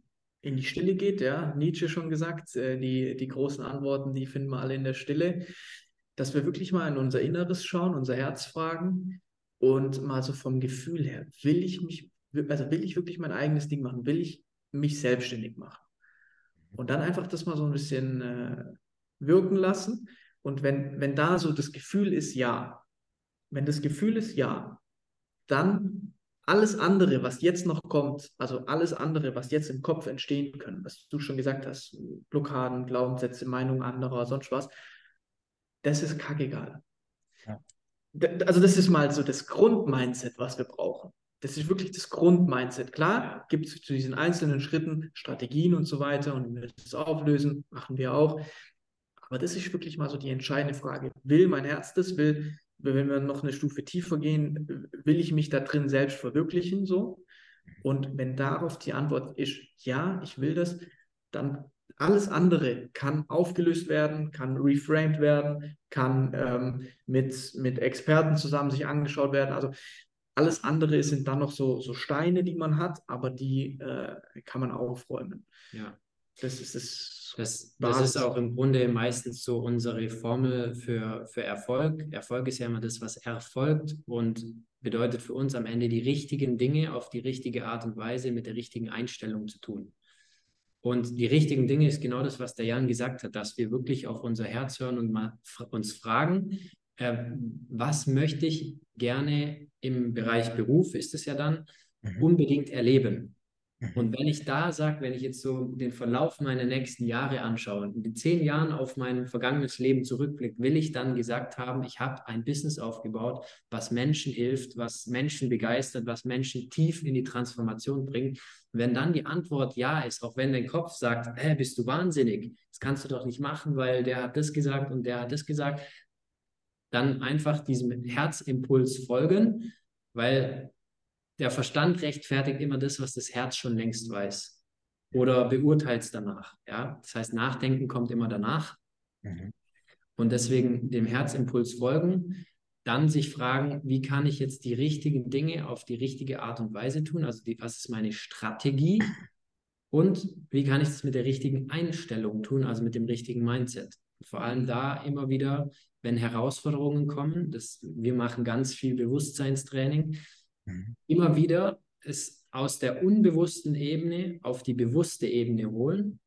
in die Stille geht. Ja, Nietzsche schon gesagt, äh, die, die großen Antworten, die finden wir alle in der Stille. Dass wir wirklich mal in unser Inneres schauen, unser Herz fragen und mal so vom Gefühl her, will ich mich, also will ich wirklich mein eigenes Ding machen? Will ich mich selbstständig machen. Und dann einfach das mal so ein bisschen äh, wirken lassen. Und wenn, wenn da so das Gefühl ist, ja, wenn das Gefühl ist, ja, dann alles andere, was jetzt noch kommt, also alles andere, was jetzt im Kopf entstehen können, was du schon gesagt hast, Blockaden, Glaubenssätze, Meinungen anderer, sonst was, das ist kackegal. Ja. Also das ist mal so das Grundmindset, was wir brauchen. Das ist wirklich das Grundmindset. Klar, gibt es zu diesen einzelnen Schritten Strategien und so weiter und wir das auflösen, machen wir auch. Aber das ist wirklich mal so die entscheidende Frage. Will mein Herz das? Will, wenn wir noch eine Stufe tiefer gehen, will ich mich da drin selbst verwirklichen so? Und wenn darauf die Antwort ist, ja, ich will das, dann alles andere kann aufgelöst werden, kann reframed werden, kann ähm, mit, mit Experten zusammen sich angeschaut werden. Also alles andere sind dann noch so, so Steine, die man hat, aber die äh, kann man aufräumen. Ja. Das ist das. Das, das ist auch im Grunde meistens so unsere Formel für, für Erfolg. Erfolg ist ja immer das, was erfolgt und bedeutet für uns am Ende die richtigen Dinge auf die richtige Art und Weise mit der richtigen Einstellung zu tun. Und die richtigen Dinge ist genau das, was der Jan gesagt hat, dass wir wirklich auf unser Herz hören und mal uns fragen, äh, was möchte ich gerne im Bereich Beruf, ist es ja dann, Mhm. unbedingt erleben. Mhm. Und wenn ich da sage, wenn ich jetzt so den Verlauf meiner nächsten Jahre anschaue und in zehn Jahren auf mein vergangenes Leben zurückblicke, will ich dann gesagt haben, ich habe ein Business aufgebaut, was Menschen hilft, was Menschen begeistert, was Menschen tief in die Transformation bringt. Und wenn dann die Antwort ja ist, auch wenn dein Kopf sagt, hä, bist du wahnsinnig, das kannst du doch nicht machen, weil der hat das gesagt und der hat das gesagt, dann einfach diesem Herzimpuls folgen, weil der Verstand rechtfertigt immer das, was das Herz schon längst weiß. Oder beurteilt es danach. Ja? Das heißt, Nachdenken kommt immer danach. Mhm. Und deswegen dem Herzimpuls folgen, dann sich fragen, wie kann ich jetzt die richtigen Dinge auf die richtige Art und Weise tun? Also die, was ist meine Strategie? Und wie kann ich das mit der richtigen Einstellung tun, also mit dem richtigen Mindset? Vor allem da immer wieder, wenn Herausforderungen kommen, das, wir machen ganz viel Bewusstseinstraining, Mhm. immer wieder es aus der unbewussten Ebene auf die bewusste Ebene holen.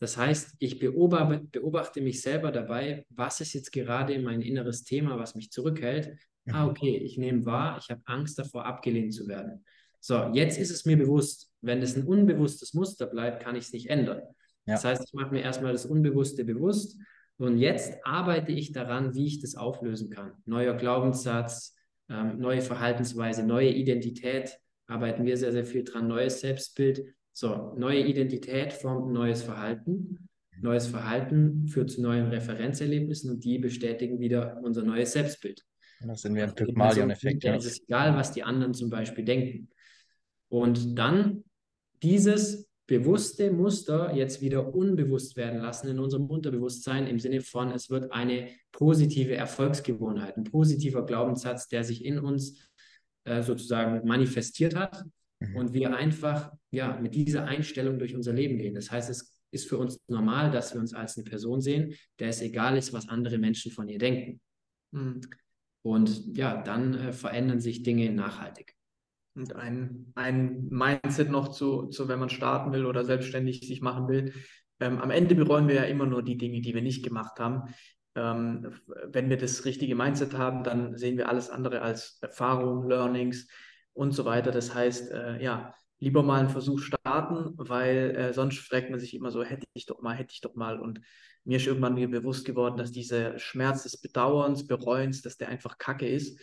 Das heißt, ich beobachte, beobachte mich selber dabei, was ist jetzt gerade mein inneres Thema, was mich zurückhält. Ah, Mhm. okay, ich nehme wahr, ich habe Angst davor, abgelehnt zu werden. So, jetzt ist es mir bewusst. Wenn es ein unbewusstes Muster bleibt, kann ich es nicht ändern. Ja. Das heißt, ich mache mir erstmal das Unbewusste bewusst und jetzt arbeite ich daran, wie ich das auflösen kann. Neuer Glaubenssatz, ähm, neue Verhaltensweise, neue Identität, arbeiten wir sehr, sehr viel dran, neues Selbstbild. So, neue Identität formt ein neues Verhalten. Neues Verhalten führt zu neuen Referenzerlebnissen und die bestätigen wieder unser neues Selbstbild. Das sind wir im Also Pygmalion-Effekt. Es ist egal, was die anderen zum Beispiel denken. Und dann dieses bewusste Muster jetzt wieder unbewusst werden lassen in unserem Unterbewusstsein im Sinne von, es wird eine positive Erfolgsgewohnheit, ein positiver Glaubenssatz, der sich in uns äh, sozusagen manifestiert hat mhm. und wir einfach ja mit dieser Einstellung durch unser Leben gehen. Das heißt, es ist für uns normal, dass wir uns als eine Person sehen, der es egal ist, was andere Menschen von ihr denken. Mhm. Und ja, dann äh, verändern sich Dinge nachhaltig. Und ein, ein Mindset noch zu, zu, wenn man starten will oder selbstständig sich machen will. Ähm, am Ende bereuen wir ja immer nur die Dinge, die wir nicht gemacht haben. Ähm, wenn wir das richtige Mindset haben, dann sehen wir alles andere als Erfahrung, Learnings und so weiter. Das heißt, äh, ja, lieber mal einen Versuch starten, weil äh, sonst fragt man sich immer so, hätte ich doch mal, hätte ich doch mal. Und mir ist irgendwann mir bewusst geworden, dass dieser Schmerz des Bedauerns, Bereuens, dass der einfach Kacke ist.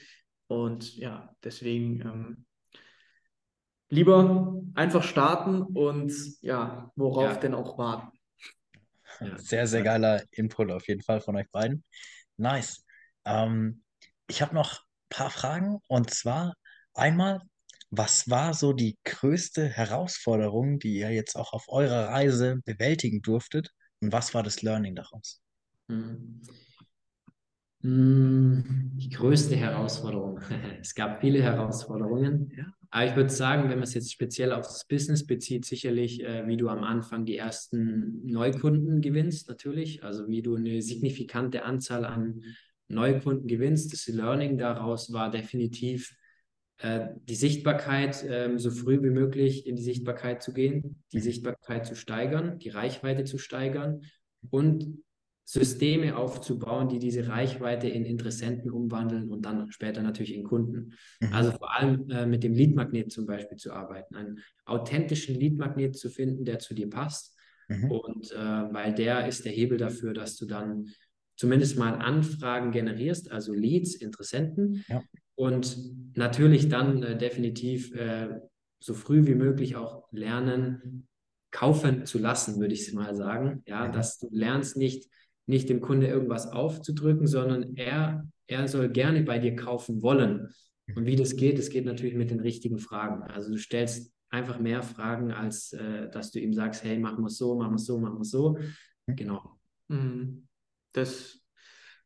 Und ja, deswegen ähm, lieber einfach starten und ja, worauf ja. denn auch warten. Sehr, sehr geiler Input auf jeden Fall von euch beiden. Nice. Ähm, ich habe noch ein paar Fragen und zwar einmal, was war so die größte Herausforderung, die ihr jetzt auch auf eurer Reise bewältigen durftet und was war das Learning daraus? Hm. Hm die größte Herausforderung. es gab viele Herausforderungen. Ja. Aber ich würde sagen, wenn man es jetzt speziell auf das Business bezieht, sicherlich, äh, wie du am Anfang die ersten Neukunden gewinnst, natürlich. Also wie du eine signifikante Anzahl an Neukunden gewinnst. Das Learning daraus war definitiv äh, die Sichtbarkeit, äh, so früh wie möglich in die Sichtbarkeit zu gehen, die Sichtbarkeit zu steigern, die Reichweite zu steigern und Systeme aufzubauen, die diese Reichweite in Interessenten umwandeln und dann später natürlich in Kunden. Mhm. Also vor allem äh, mit dem Leadmagnet zum Beispiel zu arbeiten, einen authentischen Leadmagnet zu finden, der zu dir passt. Mhm. Und äh, weil der ist der Hebel dafür, dass du dann zumindest mal Anfragen generierst, also Leads, Interessenten. Ja. Und natürlich dann äh, definitiv äh, so früh wie möglich auch lernen, kaufen zu lassen, würde ich mal sagen. Ja, mhm. dass du lernst nicht nicht dem Kunde irgendwas aufzudrücken, sondern er, er soll gerne bei dir kaufen wollen. Und wie das geht, das geht natürlich mit den richtigen Fragen. Also du stellst einfach mehr Fragen, als äh, dass du ihm sagst, hey, machen wir es so, machen wir es so, machen wir es so. Mhm. Genau. Mhm. Das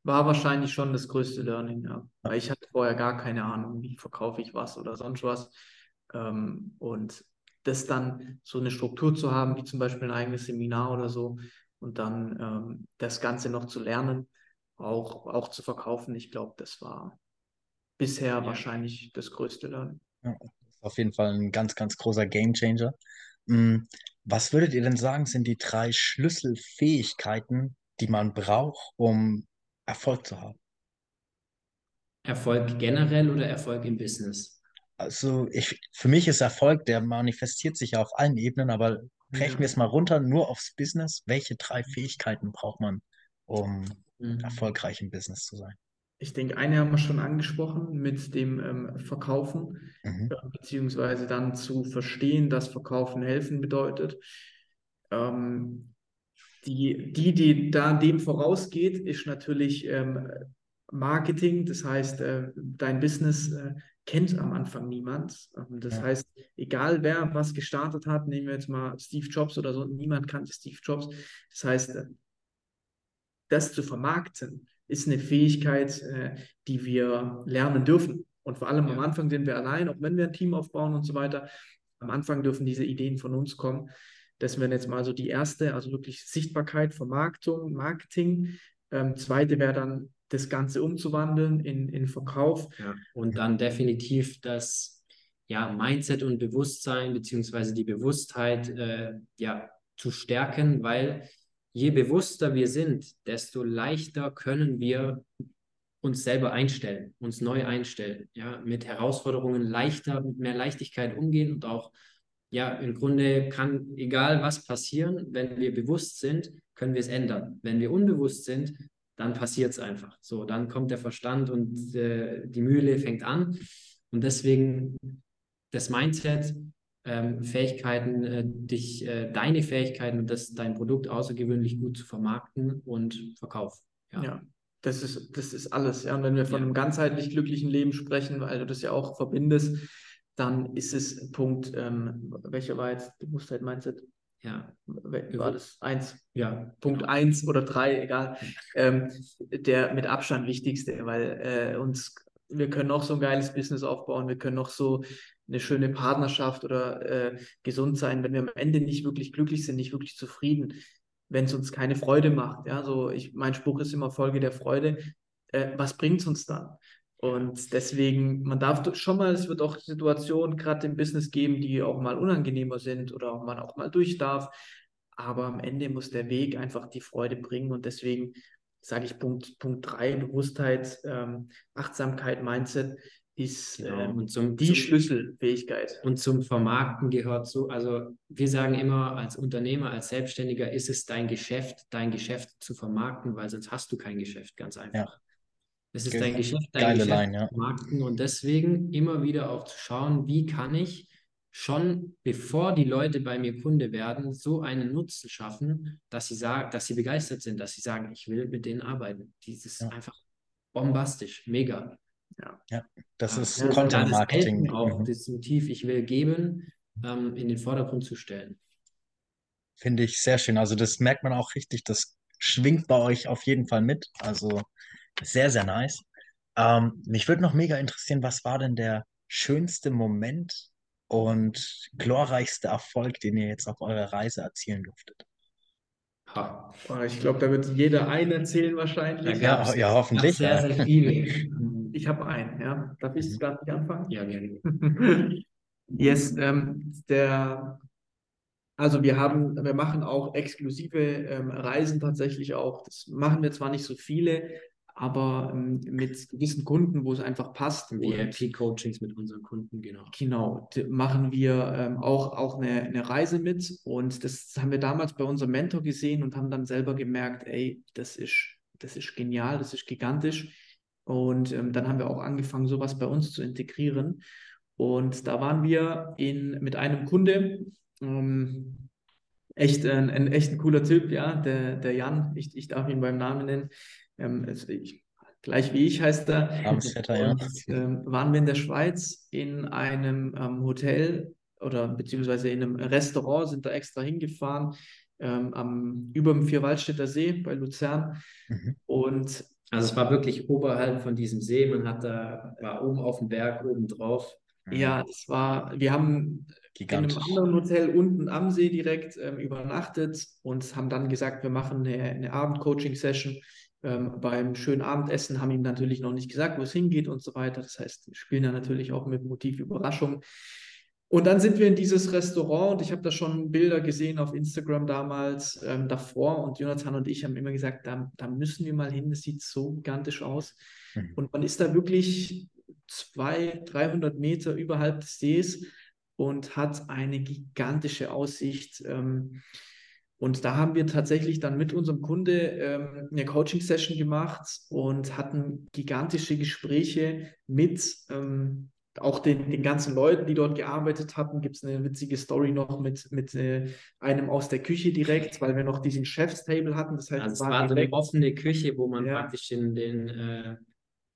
war wahrscheinlich schon das größte Learning, ja. Weil ich hatte vorher gar keine Ahnung, wie verkaufe ich was oder sonst was. Ähm, und das dann so eine Struktur zu haben, wie zum Beispiel ein eigenes Seminar oder so, und dann ähm, das Ganze noch zu lernen, auch, auch zu verkaufen. Ich glaube, das war bisher ja. wahrscheinlich das größte Lernen. Ja, auf jeden Fall ein ganz, ganz großer Gamechanger. Hm, was würdet ihr denn sagen, sind die drei Schlüsselfähigkeiten, die man braucht, um Erfolg zu haben? Erfolg generell oder Erfolg im Business? Also ich, für mich ist Erfolg, der manifestiert sich ja auf allen Ebenen, aber brechen wir es mal runter, nur aufs Business. Welche drei Fähigkeiten braucht man, um mhm. erfolgreich im Business zu sein? Ich denke, eine haben wir schon angesprochen mit dem ähm, Verkaufen, mhm. äh, beziehungsweise dann zu verstehen, dass Verkaufen helfen bedeutet. Ähm, die, die, die da dem vorausgeht, ist natürlich ähm, Marketing, das heißt, äh, dein Business äh, kennt am Anfang niemand. Ähm, das ja. heißt, egal wer was gestartet hat, nehmen wir jetzt mal Steve Jobs oder so, niemand kannte Steve Jobs. Das heißt, äh, das zu vermarkten ist eine Fähigkeit, äh, die wir lernen dürfen. Und vor allem am Anfang sind wir allein, auch wenn wir ein Team aufbauen und so weiter. Am Anfang dürfen diese Ideen von uns kommen. Das wäre jetzt mal so die erste, also wirklich Sichtbarkeit, Vermarktung, Marketing. Ähm, zweite wäre dann das Ganze umzuwandeln in, in Verkauf. Ja, und dann definitiv das ja, Mindset und Bewusstsein beziehungsweise die Bewusstheit äh, ja, zu stärken, weil je bewusster wir sind, desto leichter können wir uns selber einstellen, uns neu einstellen, ja, mit Herausforderungen leichter, mit mehr Leichtigkeit umgehen und auch, ja, im Grunde kann, egal was passieren, wenn wir bewusst sind, können wir es ändern. Wenn wir unbewusst sind, dann passiert es einfach. So, dann kommt der Verstand und äh, die Mühle fängt an. Und deswegen das Mindset ähm, Fähigkeiten, äh, dich, äh, deine Fähigkeiten und das, dein Produkt außergewöhnlich gut zu vermarkten und verkaufen. Ja. ja. Das ist, das ist alles. Ja. Und wenn wir von ja. einem ganzheitlich glücklichen Leben sprechen, weil du das ja auch verbindest, dann ist es Punkt, ähm, welcher war jetzt Bewusstheit-Mindset? Ja. War das eins? Ja. Punkt genau. eins oder drei, egal. Ähm, der mit Abstand wichtigste, weil äh, uns, wir können noch so ein geiles Business aufbauen, wir können noch so eine schöne Partnerschaft oder äh, gesund sein, wenn wir am Ende nicht wirklich glücklich sind, nicht wirklich zufrieden, wenn es uns keine Freude macht. Ja, so ich, mein Spruch ist immer Folge der Freude. Äh, was bringt es uns dann? Und deswegen, man darf schon mal, es wird auch Situationen gerade im Business geben, die auch mal unangenehmer sind oder auch man auch mal durch darf. Aber am Ende muss der Weg einfach die Freude bringen. Und deswegen sage ich Punkt, Punkt 3, Bewusstheit, ähm, Achtsamkeit, Mindset ist genau. ähm, und zum, die zum, Schlüsselfähigkeit. Und zum Vermarkten gehört so, also wir sagen immer als Unternehmer, als Selbstständiger ist es dein Geschäft, dein Geschäft zu vermarkten, weil sonst hast du kein Geschäft, ganz einfach. Ja. Es ist Ge dein Geschäft, dein Geschäft Line, ja. zu vermarkten und deswegen immer wieder auch zu schauen, wie kann ich schon bevor die Leute bei mir Kunde werden, so einen Nutzen schaffen, dass sie sagen, dass sie begeistert sind, dass sie sagen, ich will mit denen arbeiten. Dieses ja. einfach bombastisch, mega. Ja, ja das ist ja, Content Marketing. Auch mhm. das Motiv, ich will geben, ähm, in den Vordergrund zu stellen. Finde ich sehr schön. Also das merkt man auch richtig, das schwingt bei euch auf jeden Fall mit. Also sehr, sehr nice. Ähm, mich würde noch mega interessieren, was war denn der schönste Moment und glorreichste Erfolg, den ihr jetzt auf eurer Reise erzielen durftet? Ha. Ich glaube, da wird jeder einen erzählen wahrscheinlich. Ja, ja, hoffentlich. Sehr, sehr viele. Ich habe einen, ja. Darf ich gerade nicht anfangen? Ja, gerne. yes, ähm, der, also wir haben, wir machen auch exklusive ähm, Reisen tatsächlich auch. Das machen wir zwar nicht so viele, aber ähm, mit gewissen Kunden, wo es einfach passt. ERP-Coachings mit unseren Kunden, genau. Genau, machen wir ähm, auch, auch eine, eine Reise mit und das haben wir damals bei unserem Mentor gesehen und haben dann selber gemerkt, ey, das ist, das ist genial, das ist gigantisch und ähm, dann haben wir auch angefangen, sowas bei uns zu integrieren. Und da waren wir in, mit einem Kunde, ähm, echt ein, ein echt ein cooler Typ, ja, der, der Jan, ich, ich darf ihn beim Namen nennen. Ähm, also ich, gleich wie ich heißt er. Ja. Ähm, waren wir in der Schweiz in einem ähm, Hotel oder beziehungsweise in einem Restaurant, sind da extra hingefahren, ähm, am, über dem Vierwaldstätter See bei Luzern. Mhm. Und also es war wirklich oberhalb von diesem See. Man hat da, war oben auf dem Berg, oben drauf. Ja, es war, wir haben Gigantisch. in einem anderen Hotel unten am See direkt ähm, übernachtet und haben dann gesagt, wir machen eine, eine Abend-Coaching-Session ähm, beim schönen Abendessen, haben ihm natürlich noch nicht gesagt, wo es hingeht und so weiter. Das heißt, wir spielen da natürlich auch mit Motiv Überraschung. Und dann sind wir in dieses Restaurant und ich habe da schon Bilder gesehen auf Instagram damals ähm, davor und Jonathan und ich haben immer gesagt, da, da müssen wir mal hin, das sieht so gigantisch aus. Mhm. Und man ist da wirklich 200, 300 Meter überhalb des Sees und hat eine gigantische Aussicht. Ähm, und da haben wir tatsächlich dann mit unserem Kunde ähm, eine Coaching-Session gemacht und hatten gigantische Gespräche mit ähm, auch den, den ganzen Leuten, die dort gearbeitet hatten, gibt es eine witzige Story noch mit, mit äh, einem aus der Küche direkt, weil wir noch diesen Chefstable hatten. Das heißt, also es war, war so eine offene Küche, wo man ja. praktisch den, den, äh,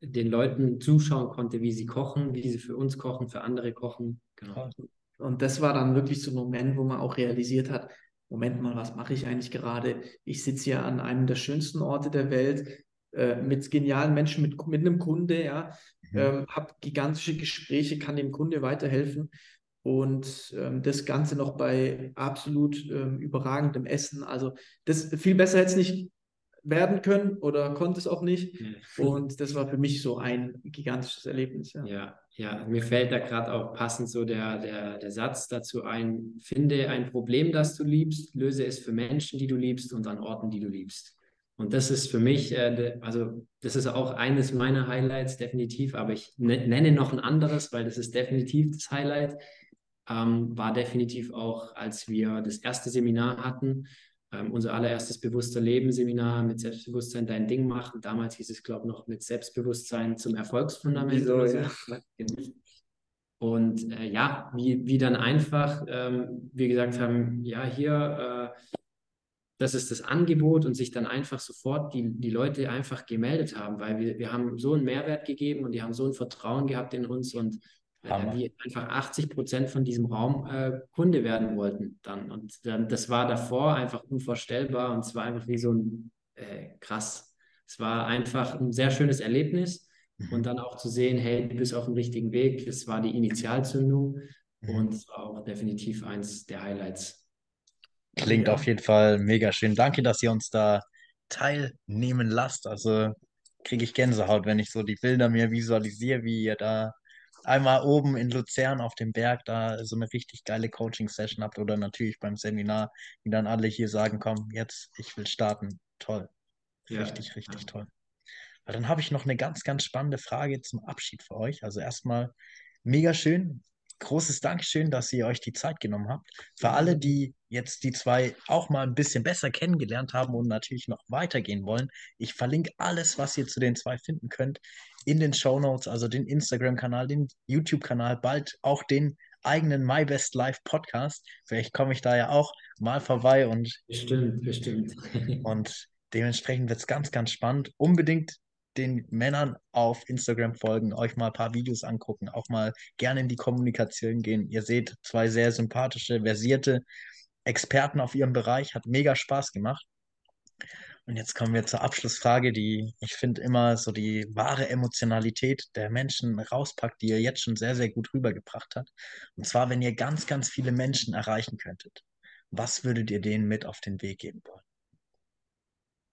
den Leuten zuschauen konnte, wie sie kochen, wie sie für uns kochen, für andere kochen. Genau. Und das war dann wirklich so ein Moment, wo man auch realisiert hat, Moment mal, was mache ich eigentlich gerade? Ich sitze ja an einem der schönsten Orte der Welt äh, mit genialen Menschen, mit, mit einem Kunde, ja, mhm. ähm, habe gigantische Gespräche, kann dem Kunde weiterhelfen und ähm, das Ganze noch bei absolut ähm, überragendem Essen. Also das viel besser hätte es nicht werden können oder konnte es auch nicht. Mhm. Und das war für mich so ein gigantisches Erlebnis. Ja, ja, ja. mir fällt da gerade auch passend so der, der, der Satz dazu ein, finde ein Problem, das du liebst, löse es für Menschen, die du liebst und an Orten, die du liebst. Und das ist für mich, äh, also das ist auch eines meiner Highlights definitiv, aber ich ne-, nenne noch ein anderes, weil das ist definitiv das Highlight. Ähm, war definitiv auch, als wir das erste Seminar hatten, ähm, unser allererstes bewusster Leben Seminar mit Selbstbewusstsein dein Ding machen. Damals hieß es, glaube ich, noch mit Selbstbewusstsein zum Erfolgsfundament. Wieso, ja. Und äh, ja, wie, wie dann einfach ähm, wir gesagt haben, ja, hier, äh, das ist das Angebot und sich dann einfach sofort die, die Leute einfach gemeldet haben, weil wir, wir haben so einen Mehrwert gegeben und die haben so ein Vertrauen gehabt in uns und äh, die einfach 80 Prozent von diesem Raum äh, Kunde werden wollten dann. Und dann, das war davor einfach unvorstellbar und es war einfach wie so ein äh, krass. Es war einfach ein sehr schönes Erlebnis mhm. und dann auch zu sehen, hey, du bist auf dem richtigen Weg. Das war die Initialzündung mhm. und auch definitiv eins der Highlights. Klingt ja. auf jeden Fall mega schön. Danke, dass ihr uns da teilnehmen lasst. Also kriege ich Gänsehaut, wenn ich so die Bilder mir visualisiere, wie ihr da einmal oben in Luzern auf dem Berg da so eine richtig geile Coaching-Session habt oder natürlich beim Seminar, wie dann alle hier sagen, komm, jetzt, ich will starten. Toll. Richtig, ja. richtig toll. Weil dann habe ich noch eine ganz, ganz spannende Frage zum Abschied für euch. Also erstmal mega schön. Großes Dankeschön, dass ihr euch die Zeit genommen habt. Für alle, die jetzt die zwei auch mal ein bisschen besser kennengelernt haben und natürlich noch weitergehen wollen, ich verlinke alles, was ihr zu den zwei finden könnt, in den Show Notes, also den Instagram-Kanal, den YouTube-Kanal, bald auch den eigenen My Best Life Podcast. Vielleicht komme ich da ja auch mal vorbei und. Bestimmt, bestimmt. und dementsprechend wird es ganz, ganz spannend. Unbedingt den Männern auf Instagram folgen, euch mal ein paar Videos angucken, auch mal gerne in die Kommunikation gehen. Ihr seht zwei sehr sympathische, versierte Experten auf ihrem Bereich. Hat mega Spaß gemacht. Und jetzt kommen wir zur Abschlussfrage, die ich finde immer so die wahre Emotionalität der Menschen rauspackt, die ihr jetzt schon sehr, sehr gut rübergebracht habt. Und zwar, wenn ihr ganz, ganz viele Menschen erreichen könntet, was würdet ihr denen mit auf den Weg geben wollen?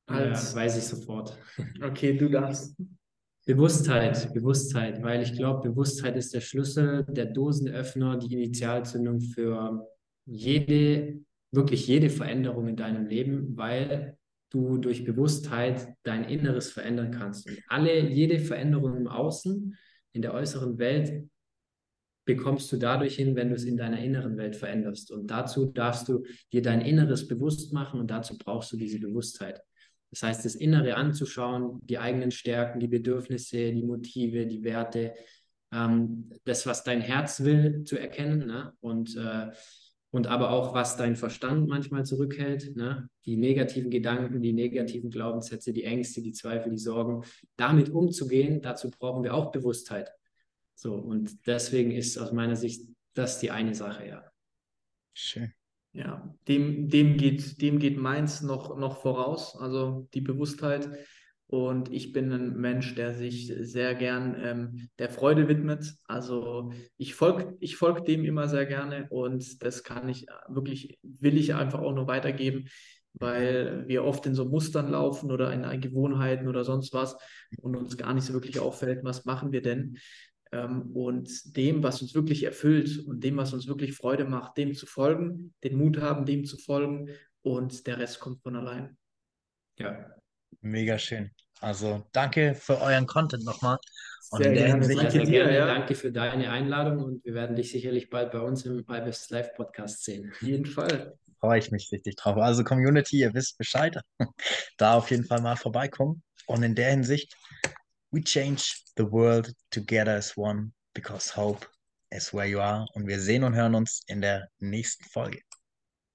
Als, ja, weiß ich sofort. Okay, du darfst. Bewusstheit, Bewusstheit, weil ich glaube, Bewusstheit ist der Schlüssel, der Dosenöffner, die Initialzündung für jede, wirklich jede Veränderung in deinem Leben, weil du durch Bewusstheit dein Inneres verändern kannst. Und alle, jede Veränderung im Außen, in der äußeren Welt, bekommst du dadurch hin, wenn du es in deiner inneren Welt veränderst. Und dazu darfst du dir dein Inneres bewusst machen und dazu brauchst du diese Bewusstheit. Das heißt, das Innere anzuschauen, die eigenen Stärken, die Bedürfnisse, die Motive, die Werte, ähm, das, was dein Herz will, zu erkennen ne? und äh, und aber auch, was dein Verstand manchmal zurückhält, ne? die negativen Gedanken, die negativen Glaubenssätze, die Ängste, die Zweifel, die Sorgen, damit umzugehen, dazu brauchen wir auch Bewusstheit. So, und deswegen ist aus meiner Sicht das die eine Sache, ja. Schön. Ja, dem, dem, geht, dem geht meins noch, noch voraus, also die Bewusstheit. Und ich bin ein Mensch, der sich sehr gern ähm, der Freude widmet. Also ich folge ich folg dem immer sehr gerne und das kann ich wirklich, will ich einfach auch nur weitergeben, weil wir oft in so Mustern laufen oder in Gewohnheiten oder sonst was und uns gar nicht so wirklich auffällt, was machen wir denn. Ähm, und dem, was uns wirklich erfüllt und dem, was uns wirklich Freude macht, dem zu folgen, den Mut haben, dem zu folgen und der Rest kommt von allein. Ja, Mega schön. Also danke für euren Content nochmal. Und sehr gerne. Danke, dir. Ja. danke für deine Einladung und wir werden dich sicherlich bald bei uns im IBES Live Podcast sehen. Auf jeden Fall. Freue ich mich richtig drauf. Also Community, ihr wisst Bescheid. da auf jeden Fall mal vorbeikommen. Und in der Hinsicht, we change the world together as one because hope is where you are. Und wir sehen und hören uns in der nächsten Folge.